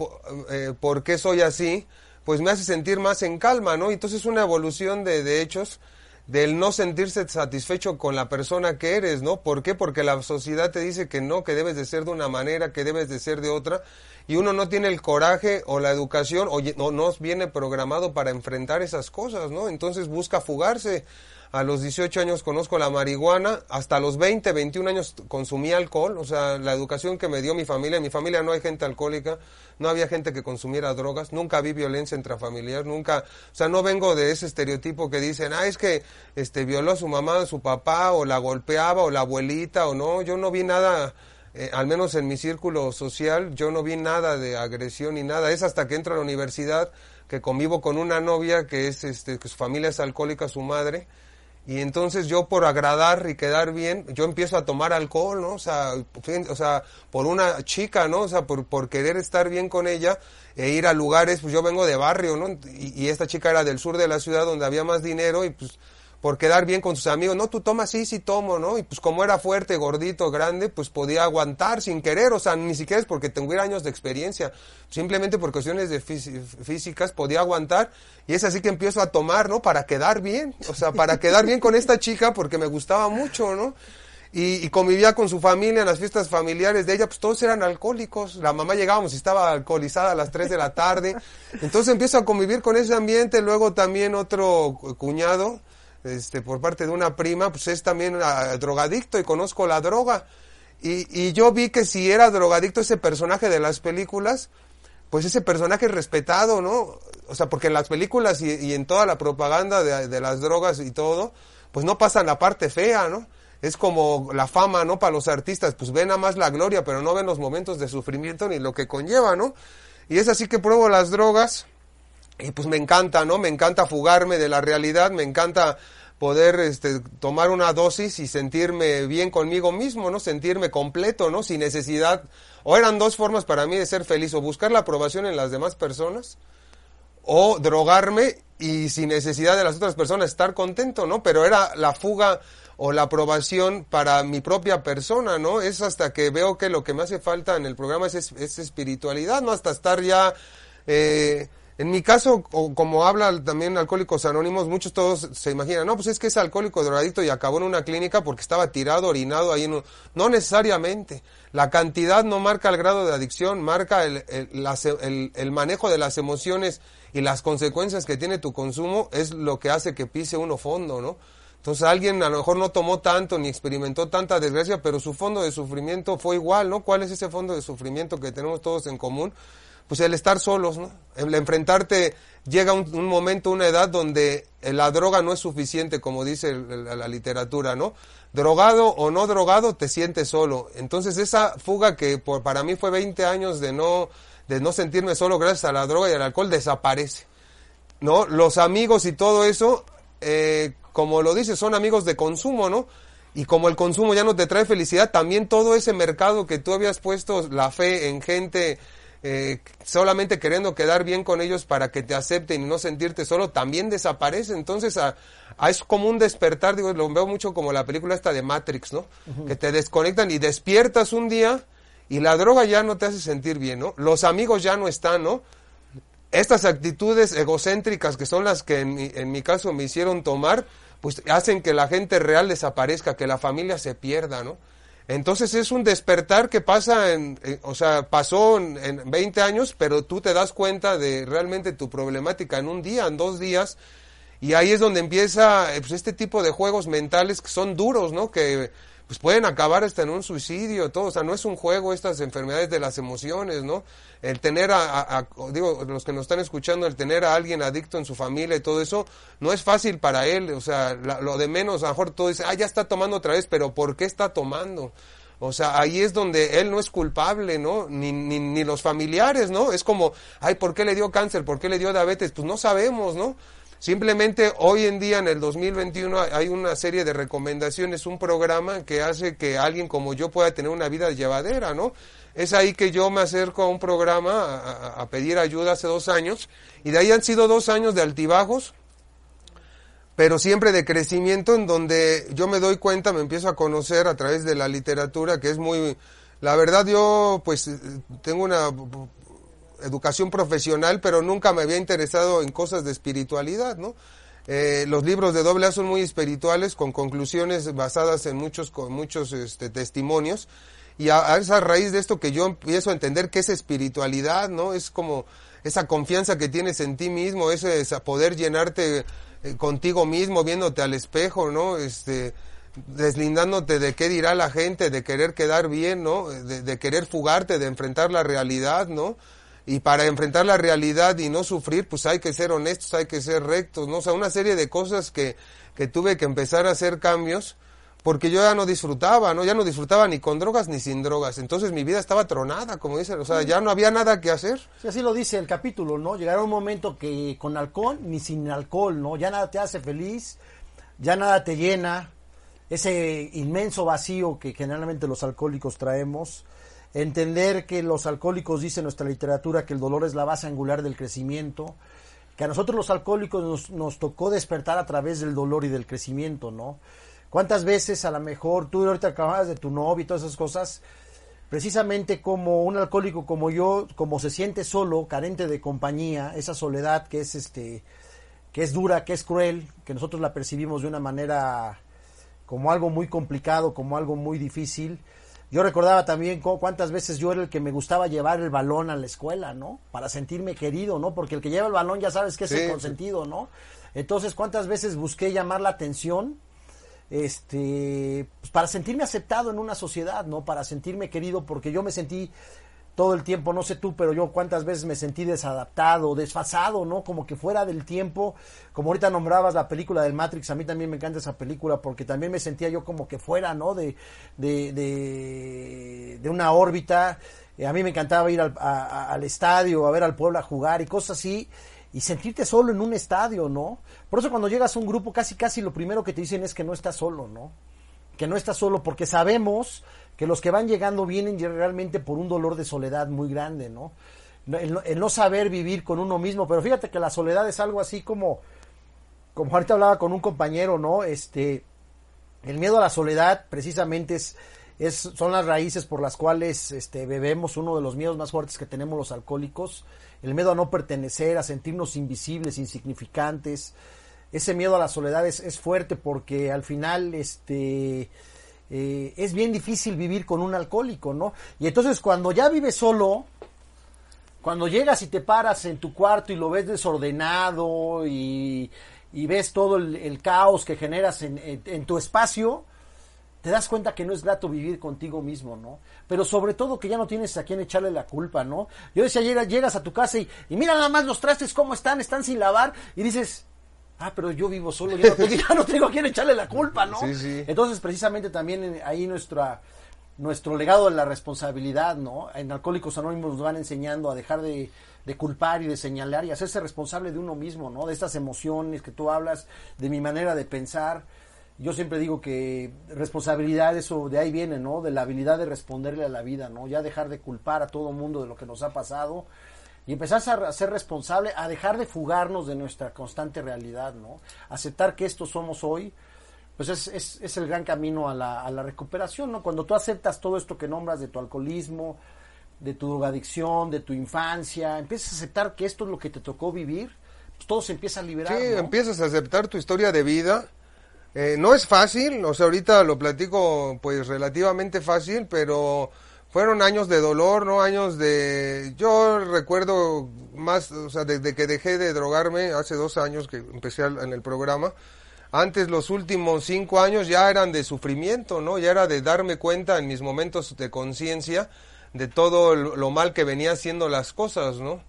eh, por qué soy así, pues me hace sentir más en calma, ¿no? Entonces es una evolución de, de hechos del no sentirse satisfecho con la persona que eres, ¿no? ¿Por qué? Porque la sociedad te dice que no, que debes de ser de una manera, que debes de ser de otra, y uno no tiene el coraje o la educación o no nos viene programado para enfrentar esas cosas, ¿no? Entonces busca fugarse. A los 18 años conozco la marihuana, hasta los 20, 21 años consumí alcohol, o sea, la educación que me dio mi familia, en mi familia no hay gente alcohólica, no había gente que consumiera drogas, nunca vi violencia intrafamiliar, nunca, o sea, no vengo de ese estereotipo que dicen, ah, es que este violó a su mamá, a su papá, o la golpeaba, o la abuelita, o no, yo no vi nada, eh, al menos en mi círculo social, yo no vi nada de agresión ni nada, es hasta que entro a la universidad que convivo con una novia que es, este, que su familia es alcohólica, su madre, y entonces yo por agradar y quedar bien, yo empiezo a tomar alcohol, ¿no? O sea, o sea, por una chica, ¿no? O sea, por, por querer estar bien con ella e ir a lugares, pues yo vengo de barrio, ¿no? Y, y esta chica era del sur de la ciudad donde había más dinero y pues por quedar bien con sus amigos, no, tú tomas, sí, sí tomo, ¿no? Y pues como era fuerte, gordito, grande, pues podía aguantar sin querer, o sea, ni siquiera es porque tuviera años de experiencia, simplemente por cuestiones de físicas podía aguantar y es así que empiezo a tomar, ¿no? Para quedar bien, o sea, para quedar bien con esta chica porque me gustaba mucho, ¿no? Y, y convivía con su familia en las fiestas familiares de ella, pues todos eran alcohólicos. La mamá llegábamos y estaba alcoholizada a las 3 de la tarde. Entonces empiezo a convivir con ese ambiente. Luego también otro cu- cuñado, este, por parte de una prima, pues es también ah, drogadicto y conozco la droga. Y, y yo vi que si era drogadicto ese personaje de las películas, pues ese personaje es respetado, ¿no? O sea, porque en las películas y, en toda la propaganda de, de las drogas y todo, pues no pasan la parte fea, ¿no? Es como la fama, ¿no? Para los artistas, pues ven nada más la gloria, pero no ven los momentos de sufrimiento ni lo que conlleva, ¿no? Y es así que pruebo las drogas y pues me encanta, ¿no? Me encanta fugarme de la realidad, me encanta poder este, tomar una dosis y sentirme bien conmigo mismo, ¿no? Sentirme completo, ¿no? Sin necesidad. O eran dos formas para mí de ser feliz, o buscar la aprobación en las demás personas, o drogarme y sin necesidad de las otras personas estar contento, ¿no? Pero era la fuga o la aprobación para mi propia persona, ¿no? Es hasta que veo que lo que me hace falta en el programa es, es, es espiritualidad, ¿no? Hasta estar ya... Eh, en mi caso, o como habla también Alcohólicos Anónimos, muchos todos se imaginan, no, pues es que es alcohólico drogadicto y acabó en una clínica porque estaba tirado, orinado ahí. En un... No necesariamente. La cantidad no marca el grado de adicción, marca el, el, el- el manejo de las emociones y las consecuencias que tiene tu consumo es lo que hace que pise uno fondo, ¿no? Entonces alguien a lo mejor no tomó tanto ni experimentó tanta desgracia, pero su fondo de sufrimiento fue igual, ¿no? ¿Cuál es ese fondo de sufrimiento que tenemos todos en común? Pues el estar solos, ¿no? El enfrentarte, llega un, momento, una edad donde la droga no es suficiente, como dice la literatura, ¿no? Drogado o no drogado, te sientes solo. Entonces esa fuga que por, para mí fue 20 años de no, de no sentirme solo gracias a la droga y al alcohol, desaparece. ¿no? Los amigos y todo eso, eh, como lo dices, son amigos de consumo, ¿no? Y como el consumo ya no te trae felicidad, también todo ese mercado que tú habías puesto la fe en gente eh, solamente queriendo quedar bien con ellos para que te acepten y no sentirte solo, también desaparece. Entonces, a, a es como un despertar, digo, lo veo mucho como la película esta de Matrix, ¿no? Que te desconectan y despiertas un día y la droga ya no te hace sentir bien, ¿no? Los amigos ya no están, ¿no? estas actitudes egocéntricas que son las que en mi, en mi caso me hicieron tomar, pues hacen que la gente real desaparezca, que la familia se pierda, ¿no? Entonces es un despertar que pasa en, o sea, pasó en, en 20 años, pero tú te das cuenta de realmente tu problemática en un día, en dos días, y ahí es donde empieza pues, este tipo de juegos mentales que son duros, ¿no? Que pues pueden acabar hasta en un suicidio, todo, o sea, no es un juego estas enfermedades de las emociones, ¿no? El tener a, a- a- digo, los que nos están escuchando, el tener a alguien adicto en su familia y todo eso, no es fácil para él, o sea, la- lo de menos, a lo mejor todo dice, ah, ya está tomando otra vez, pero ¿por qué está tomando? O sea, ahí es donde él no es culpable, ¿no? Ni, ni, ni los familiares, ¿no? Es como, ay, ¿por qué le dio cáncer? ¿Por qué le dio diabetes? Pues no sabemos, ¿no? Simplemente hoy en día, en el 2021, hay una serie de recomendaciones, un programa que hace que alguien como yo pueda tener una vida llevadera, ¿no? Es ahí que yo me acerco a un programa a, pedir ayuda hace dos años y de ahí han sido dos años de altibajos, pero siempre de crecimiento en donde yo me doy cuenta, me empiezo a conocer a través de la literatura, que es muy... La verdad yo pues tengo una educación profesional, pero nunca me había interesado en cosas de espiritualidad, ¿no? Eh, los libros de doble A son muy espirituales, con conclusiones basadas en muchos, con muchos este, testimonios. Y a, a esa raíz de esto que yo empiezo a entender qué es espiritualidad, ¿no? Es como esa confianza que tienes en ti mismo, ese, poder llenarte eh, contigo mismo, viéndote al espejo, ¿no? Este, deslindándote de qué dirá la gente, de querer quedar bien, ¿no? De, de querer fugarte, de enfrentar la realidad, ¿no? Y para enfrentar la realidad y no sufrir, pues hay que ser honestos, hay que ser rectos, ¿no? O sea, una serie de cosas que, que tuve que empezar a hacer cambios porque yo ya no disfrutaba, ¿no? Ya no disfrutaba ni con drogas ni sin drogas. Entonces mi vida estaba tronada, como dicen, o sea, ya no había nada que hacer. Sí, así lo dice el capítulo, ¿no? Llegará un momento que con alcohol ni sin alcohol, ¿no? Ya nada te hace feliz, ya nada te llena, ese inmenso vacío que generalmente los alcohólicos traemos. Entender que los alcohólicos, dice nuestra literatura, que el dolor es la base angular del crecimiento, que a nosotros los alcohólicos nos, tocó despertar a través del dolor y del crecimiento, ¿no? ¿Cuántas veces a lo mejor tú ahorita acabas de tu novio y todas esas cosas, precisamente como un alcohólico como yo, como se siente solo, carente de compañía, esa soledad que es este que es dura, que es cruel, que nosotros la percibimos de una manera como algo muy complicado, como algo muy difícil. Yo recordaba también cu- cuántas veces yo era el que me gustaba llevar el balón a la escuela, ¿no? Para sentirme querido, ¿no? Porque el que lleva el balón ya sabes que es Sí, el consentido, ¿no? Entonces, cuántas veces busqué llamar la atención este pues, para sentirme aceptado en una sociedad, ¿no? Para sentirme querido porque yo me sentí todo el tiempo, no sé tú, pero yo cuántas veces me sentí desadaptado, desfasado, ¿no? Como que fuera del tiempo, como ahorita nombrabas la película del Matrix, a mí también me encanta esa película porque también me sentía yo como que fuera, ¿no? De, de, de, una órbita, Eh, a mí me encantaba ir al, a- al estadio, a ver al pueblo a jugar y cosas así, y sentirte solo en un estadio, ¿no? Por eso cuando llegas a un grupo casi casi lo primero que te dicen es que no estás solo, ¿no? que no estás solo, porque sabemos que los que van llegando vienen realmente por un dolor de soledad muy grande, ¿no? No- El, no- el no saber vivir con uno mismo, pero fíjate que la soledad es algo así como, como ahorita hablaba con un compañero, ¿no? Este, el miedo a la soledad precisamente es, es, son las raíces por las cuales este, bebemos uno de los miedos más fuertes que tenemos los alcohólicos, el miedo a no pertenecer, a sentirnos invisibles, insignificantes. Ese miedo a la soledad es, es fuerte porque al final este, eh, es bien difícil vivir con un alcohólico, ¿no? Y entonces cuando ya vives solo, cuando llegas y te paras en tu cuarto y lo ves desordenado y, ves todo el, caos que generas en, en- en tu espacio, te das cuenta que no es grato vivir contigo mismo, ¿no? Pero sobre todo que ya no tienes a quién echarle la culpa, ¿no? Yo decía, ayer llegas a tu casa y, y mira nada más los trastes cómo están, están sin lavar, y dices, ah, pero yo vivo solo, ya no, tengo- ya no tengo a quién echarle la culpa, ¿no? Sí, sí. Entonces, precisamente también en- ahí nuestra nuestro legado de la responsabilidad, ¿no? En Alcohólicos Anónimos nos van enseñando a dejar de, de culpar y de señalar y hacerse responsable de uno mismo, ¿no? De estas emociones que tú hablas, de mi manera de pensar. Yo siempre digo que responsabilidad, eso de ahí viene, ¿no? De la habilidad de responderle a la vida, ¿no? Ya dejar de culpar a todo mundo de lo que nos ha pasado y empezar a, ser responsable, a dejar de fugarnos de nuestra constante realidad, ¿no? Aceptar que esto somos hoy, pues es, es, es el gran camino a la, a la recuperación, ¿no? Cuando tú aceptas todo esto que nombras de tu alcoholismo, de tu drogadicción, de tu infancia, empiezas a aceptar que esto es lo que te tocó vivir, pues todo se empieza a liberar, Sí, ¿no? empiezas a aceptar tu historia de vida. Eh, no es fácil, o sea, ahorita lo platico pues relativamente fácil, pero fueron años de dolor, ¿no? Años de... Yo recuerdo más, o sea, desde que dejé de drogarme, hace dos años que empecé en el programa, antes los últimos cinco años ya eran de sufrimiento, ¿no? Ya era de darme cuenta en mis momentos de conciencia de todo lo mal que venía haciendo las cosas, ¿no?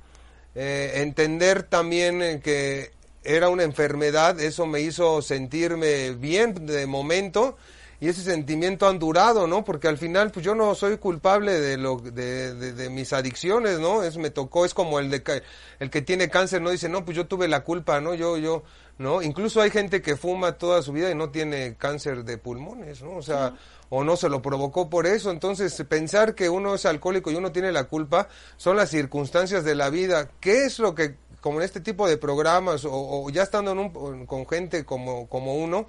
Eh, entender también que era una enfermedad, eso me hizo sentirme bien de momento y ese sentimiento han durado, ¿no? Porque al final, pues yo no soy culpable de lo de, de- de mis adicciones, ¿no? Es me tocó, es como el de ca- el que tiene cáncer, no dice, no, pues yo tuve la culpa, ¿no? Yo, yo, ¿no? Incluso hay gente que fuma toda su vida y no tiene cáncer de pulmones, ¿no? O sea, o no se lo provocó por eso. Entonces, pensar que uno es alcohólico y uno tiene la culpa son las circunstancias de la vida. ¿Qué es lo que, como en este tipo de programas o, o ya estando en un, con gente como, como uno,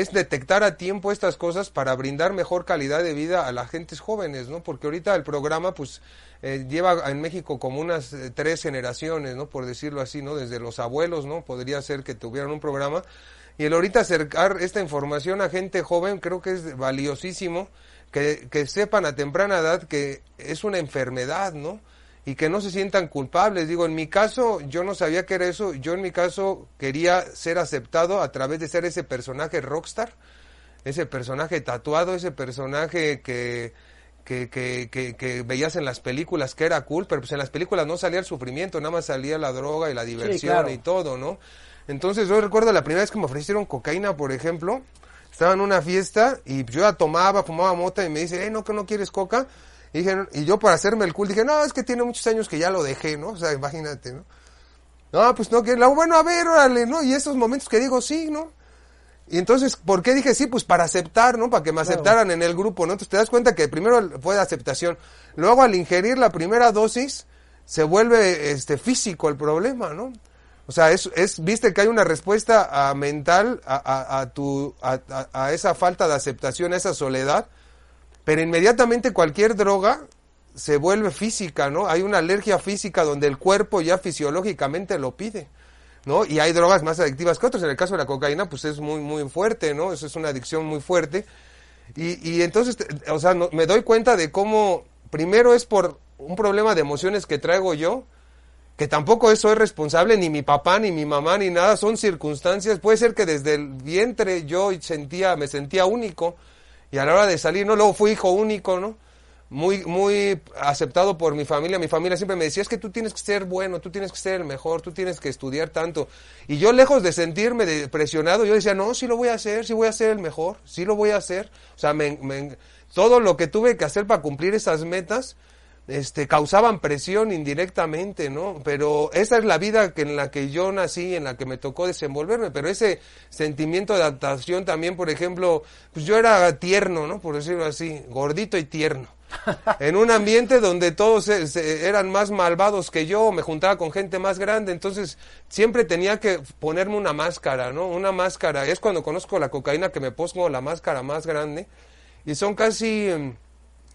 es detectar a tiempo estas cosas para brindar mejor calidad de vida a las gentes jóvenes, ¿no? Porque ahorita el programa, pues, eh, lleva en México como unas eh, tres generaciones, ¿no? Por decirlo así, ¿no? Desde los abuelos, ¿no? Podría ser que tuvieran un programa. Y el ahorita acercar esta información a gente joven creo que es valiosísimo, que, que sepan a temprana edad que es una enfermedad, ¿no? Y que no se sientan culpables. Digo, en mi caso, yo no sabía que era eso. Yo en mi caso quería ser aceptado a través de ser ese personaje rockstar, ese personaje tatuado, ese personaje que, que, que, que, que veías en las películas que era cool, pero pues en las películas no salía el sufrimiento, nada más salía la droga y la diversión claro. y todo, ¿no? Entonces yo recuerdo la primera vez que me ofrecieron cocaína, por ejemplo, estaba en una fiesta y yo ya tomaba, fumaba mota y me dice, eh, no, que no quieres coca. Y, dije, y yo para hacerme el cool dije, no, es que tiene muchos años que ya lo dejé, ¿no? O sea, imagínate, ¿no? No, pues no, que, bueno, a ver, órale, ¿no? Y esos momentos que digo, sí, ¿no? Y entonces, ¿por qué dije sí? Pues para aceptar, ¿no? Para que me aceptaran en el grupo, ¿no? Entonces te das cuenta que primero fue de aceptación. Luego al ingerir la primera dosis, se vuelve este físico el problema, ¿no? O sea, es, es viste que hay una respuesta mental a, a- a tu, a- a esa falta de aceptación, a esa soledad, pero inmediatamente cualquier droga se vuelve física, ¿no? Hay una alergia física donde el cuerpo ya fisiológicamente lo pide, ¿no? Y hay drogas más adictivas que otras. En el caso de la cocaína, pues es muy, muy fuerte, ¿no? Eso es una adicción muy fuerte. Y, y entonces, o sea, no- me doy cuenta de cómo, primero es por un problema de emociones que traigo yo, que tampoco soy responsable, ni mi papá, ni mi mamá, ni nada, son circunstancias. Puede ser que desde el vientre yo sentía, me sentía único, y a la hora de salir, ¿no? Luego fui hijo único, ¿no? Muy, muy aceptado por mi familia. Mi familia siempre me decía, es que tú tienes que ser bueno, tú tienes que ser el mejor, tú tienes que estudiar tanto. Y yo, lejos de sentirme presionado, yo decía, no, sí lo voy a hacer, sí voy a ser el mejor, sí lo voy a hacer. O sea, me- me- todo lo que tuve que hacer para cumplir esas metas, este, causaban presión indirectamente, ¿no? Pero esa es la vida que en la que yo nací, en la que me tocó desenvolverme, pero ese sentimiento de adaptación también, por ejemplo, pues yo era tierno, ¿no? Por decirlo así, gordito y tierno. En un ambiente donde todos eran más malvados que yo, me juntaba con gente más grande, entonces siempre tenía que ponerme una máscara, ¿no? Una máscara. Es cuando conozco la cocaína que me pongo la máscara más grande y son casi em,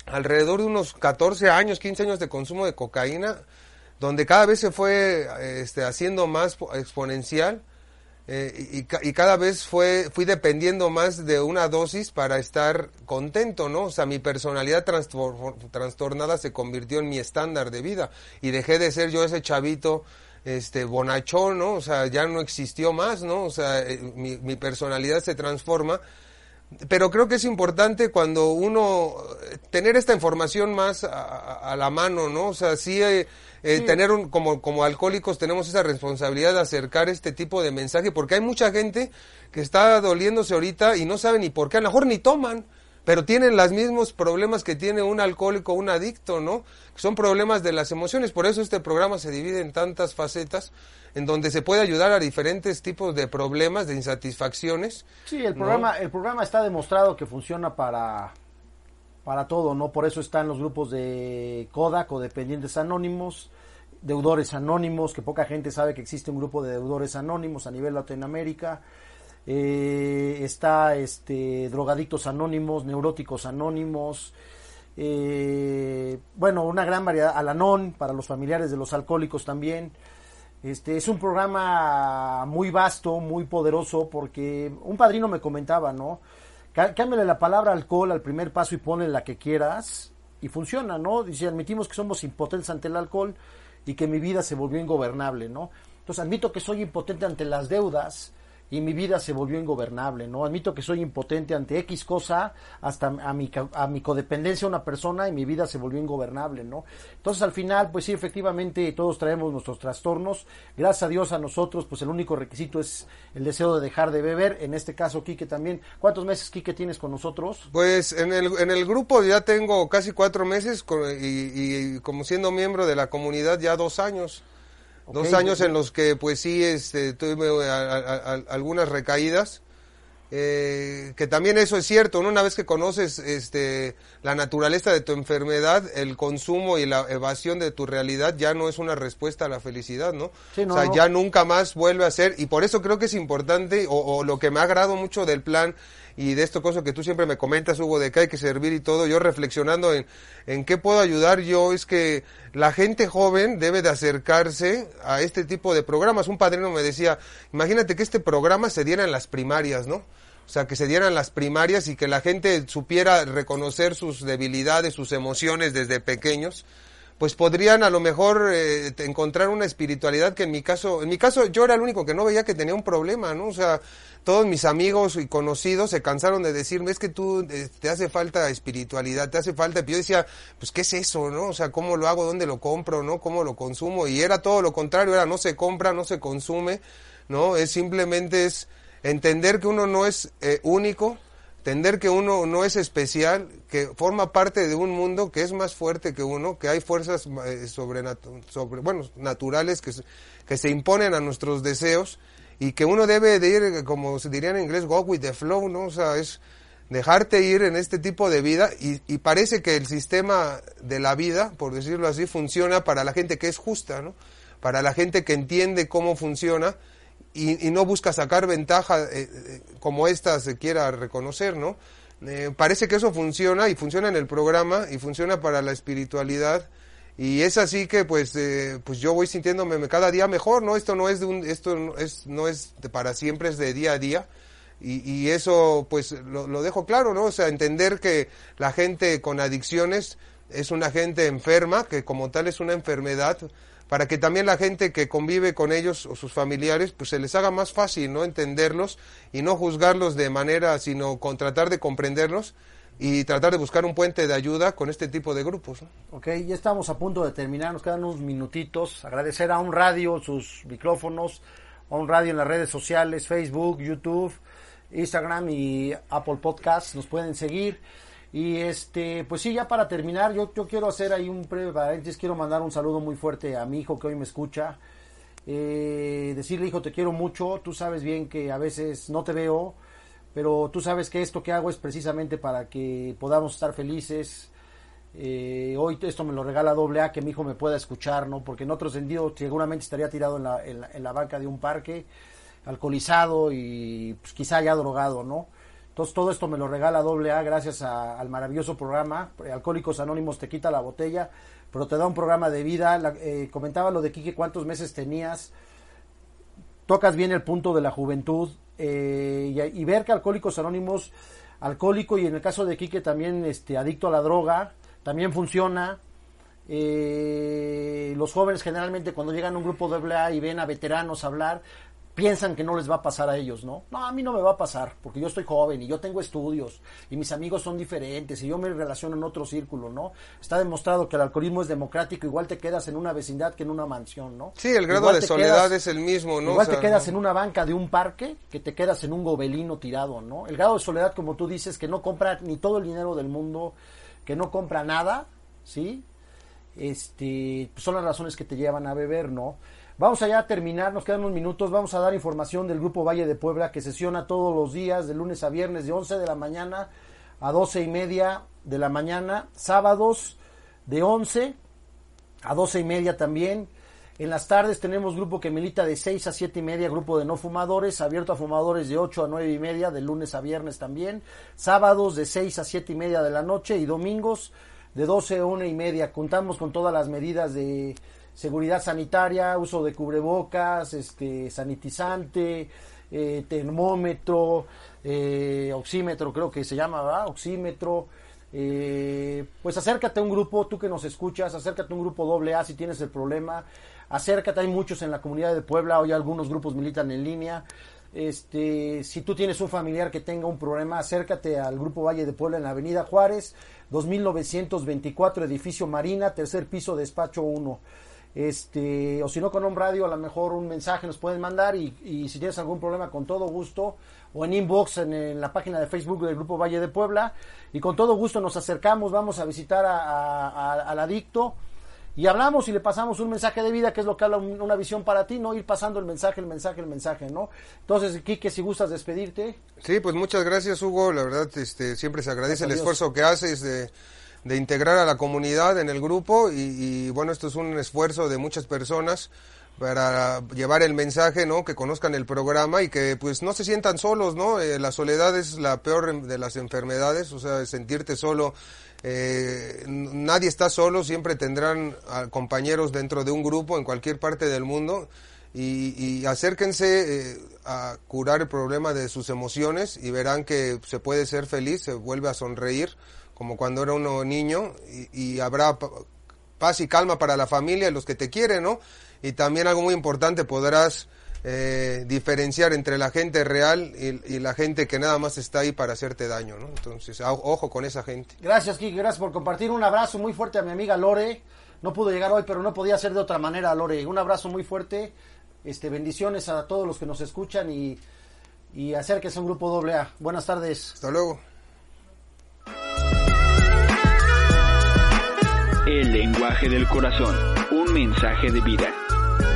alrededor de unos 14 años, 15 años de consumo de cocaína, donde cada vez se fue este, haciendo más po- exponencial eh, y, ca- y cada vez fue, fui dependiendo más de una dosis para estar contento, ¿no? O sea, mi personalidad trastornada se convirtió en mi estándar de vida y dejé de ser yo ese chavito este bonachón, ¿no? O sea, ya no existió más, ¿no? O sea, eh, mi personalidad se transforma. Pero creo que es importante cuando uno tener esta información más a, la mano, ¿no? O sea, sí, eh, eh, tener un como como alcohólicos tenemos esa responsabilidad de acercar este tipo de mensaje porque hay mucha gente que está doliéndose ahorita y no sabe ni por qué, a lo mejor ni toman, pero tienen los mismos problemas que tiene un alcohólico, un adicto, ¿no? Son problemas de las emociones, por eso este programa se divide en tantas facetas en donde se puede ayudar a diferentes tipos de problemas, de insatisfacciones. Sí, el ¿no? programa, el programa está demostrado que funciona para, para todo, ¿no? Por eso están los grupos de CODA, codependientes anónimos, deudores anónimos, que poca gente sabe que existe un grupo de deudores anónimos a nivel Latinoamérica. Eh, está este drogadictos anónimos, neuróticos anónimos, eh, bueno, una gran variedad, Alanón para los familiares de los alcohólicos también. Este es un programa muy vasto, muy poderoso, porque un padrino me comentaba, ¿no? Cá- Cámbiale la palabra alcohol al primer paso y ponle la que quieras, y funciona, ¿no? Dice, admitimos que somos impotentes ante el alcohol y que mi vida se volvió ingobernable, ¿no? Entonces admito que soy impotente ante las deudas y mi vida se volvió ingobernable, ¿no? Admito que soy impotente ante X cosa, hasta a mi, a mi codependencia a una persona y mi vida se volvió ingobernable, ¿no? Entonces al final, pues sí, efectivamente todos traemos nuestros trastornos. Gracias a Dios a nosotros, pues el único requisito es el deseo de dejar de beber. En este caso, Quique también. ¿Cuántos meses, Quique, tienes con nosotros? Pues en el, en el grupo ya tengo casi cuatro meses y, y como siendo miembro de la comunidad ya dos años. Dos años en los que pues sí este, tuve a- a- a- algunas recaídas. eh, que también eso es cierto, ¿no? Una vez que conoces este, la naturaleza de tu enfermedad, el consumo y la evasión de tu realidad ya no es una respuesta a la felicidad, ¿no? Sí, no, o sea, no. ya nunca más vuelve a ser, y por eso creo que es importante, o, o lo que me ha agradado mucho del plan y de esto cosa que tú siempre me comentas, Hugo, de que hay que servir y todo, yo reflexionando en, en qué puedo ayudar yo, es que la gente joven debe de acercarse a este tipo de programas. Un padrino me decía, imagínate que este programa se diera en las primarias, ¿no? O sea, que se dieran las primarias y que la gente supiera reconocer sus debilidades, sus emociones desde pequeños pues podrían a lo mejor eh, encontrar una espiritualidad que en mi caso, en mi caso yo era el único que no veía que tenía un problema, ¿no? O sea, todos mis amigos y conocidos se cansaron de decirme, es que tú eh, te hace falta espiritualidad, te hace falta, y yo decía, pues qué es eso, ¿no? O sea, ¿cómo lo hago? ¿Dónde lo compro? ¿No? ¿Cómo lo consumo? Y era todo lo contrario, era no se compra, no se consume, ¿no? Es simplemente es entender que uno no es eh, único, entender que uno no es especial, que forma parte de un mundo que es más fuerte que uno, que hay fuerzas eh, sobrenatu- sobre, bueno, naturales que, que se imponen a nuestros deseos y que uno debe de ir, eh, como se diría en inglés, go with the flow, ¿no? O sea, es dejarte ir en este tipo de vida y, y parece que el sistema de la vida, por decirlo así, funciona para la gente que es justa, ¿no? Para la gente que entiende cómo funciona y, y no busca sacar ventaja eh, eh, como esta se quiera reconocer, ¿no? Eh, parece que eso funciona y funciona en el programa y funciona para la espiritualidad y es así que pues eh, pues yo voy sintiéndome cada día mejor, ¿no? Esto no es de un esto no es no es para siempre es de día a día y, y eso pues lo, lo dejo claro, ¿no? O sea, entender que la gente con adicciones es una gente enferma, que como tal es una enfermedad, para que también la gente que convive con ellos o sus familiares, pues se les haga más fácil, ¿no? Entenderlos y no juzgarlos de manera, sino con tratar de comprenderlos y tratar de buscar un puente de ayuda con este tipo de grupos, ¿no? Ok, ya estamos a punto de terminar, nos quedan unos minutitos. Agradecer a un radio, sus micrófonos, a un radio en las redes sociales, Facebook, YouTube, Instagram y Apple Podcasts, nos pueden seguir. Y este, pues sí, ya para terminar, yo, yo quiero hacer ahí un breve paréntesis, quiero mandar un saludo muy fuerte a mi hijo que hoy me escucha. Eh, decirle, hijo, te quiero mucho, tú sabes bien que a veces no te veo, pero tú sabes que esto que hago es precisamente para que podamos estar felices. Eh, hoy esto me lo regala doble A, que mi hijo me pueda escuchar, ¿no? Porque en otro sentido seguramente estaría tirado en la, en la, en la banca de un parque, alcoholizado y pues, quizá ya drogado, ¿no? Entonces todo esto me lo regala doble A gracias al maravilloso programa. Alcohólicos Anónimos te quita la botella, pero te da un programa de vida. La- eh, comentaba lo de Quique, cuántos meses tenías. Tocas bien el punto de la juventud eh, y, ver que Alcohólicos Anónimos, alcohólico y en el caso de Quique también este, adicto a la droga, también funciona. Eh, los jóvenes generalmente cuando llegan a un grupo AA y ven a veteranos hablar, piensan que no les va a pasar a ellos, ¿no? No, a mí no me va a pasar, porque yo estoy joven y yo tengo estudios y mis amigos son diferentes y yo me relaciono en otro círculo, ¿no? Está demostrado que el alcoholismo es democrático, igual te quedas en una vecindad que en una mansión, ¿no? Sí, el grado Igual de soledad quedas- es el mismo, ¿no? Igual O sea, te quedas en una banca de un parque que te quedas en un gobelino tirado, ¿no? El grado de soledad, como tú dices, que no compra ni todo el dinero del mundo, que no compra nada, ¿sí? Este, pues son las razones que te llevan a beber, ¿no? Vamos allá a terminar, nos quedan unos minutos, vamos a dar información del Grupo Valle de Puebla que sesiona todos los días, de lunes a viernes, de 11 de la mañana a 12 y media de la mañana, sábados de 11 a 12 y media también. En las tardes tenemos grupo que milita de 6 a 7 y media, grupo de no fumadores, abierto a fumadores de 8 a 9 y media, de lunes a viernes también. Sábados de 6 a 7 y media de la noche y domingos de 12 a 1 y media. Contamos con todas las medidas de seguridad sanitaria, uso de cubrebocas, este, sanitizante, eh, termómetro, eh, oxímetro creo que se llama. Oxímetro. Eh, pues acércate a un grupo, tú que nos escuchas, acércate a un grupo doble si tienes el problema, acércate, hay muchos en la comunidad de Puebla, hoy algunos grupos militan en línea. Este, si tú tienes un familiar que tenga un problema, acércate al Grupo Valle de Puebla en la Avenida Juárez, 2924, edificio Marina, tercer piso, despacho 1. Este, o si no con un radio, a lo mejor un mensaje nos pueden mandar y, y si tienes algún problema con todo gusto o en inbox en, en la página de Facebook del Grupo Valle de Puebla y con todo gusto nos acercamos, vamos a visitar a- a- al adicto y hablamos y le pasamos un mensaje de vida que es lo que habla un- una visión para ti, no ir pasando el mensaje, el mensaje, el mensaje, ¿no? Entonces, Quique, si gustas despedirte. Sí, pues muchas gracias, Hugo. La verdad, este, siempre se agradece Gracias el esfuerzo que haces de, de integrar a la comunidad en el grupo y, y, bueno, esto es un esfuerzo de muchas personas para llevar el mensaje, ¿no? Que conozcan el programa y que pues no se sientan solos, ¿no? Eh, la soledad es la peor em- de las enfermedades, o sea, sentirte solo. eh, nadie está solo, siempre tendrán compañeros dentro de un grupo en cualquier parte del mundo y, y acérquense eh, a curar el problema de sus emociones y verán que se puede ser feliz, se vuelve a sonreír como cuando era uno niño y, y habrá pa- paz y calma para la familia y los que te quieren, ¿no? Y también algo muy importante, podrás eh, diferenciar entre la gente real y, y la gente que nada más está ahí para hacerte daño, ¿no? Entonces, ojo con esa gente. Gracias, Kike, gracias por compartir. Un abrazo muy fuerte a mi amiga Lore. No pudo llegar hoy, pero no podía ser de otra manera, Lore. Un abrazo muy fuerte. Este, bendiciones a todos los que nos escuchan y, y acérquense a un grupo doble A. Buenas tardes. Hasta luego. El lenguaje del corazón. Un mensaje de vida.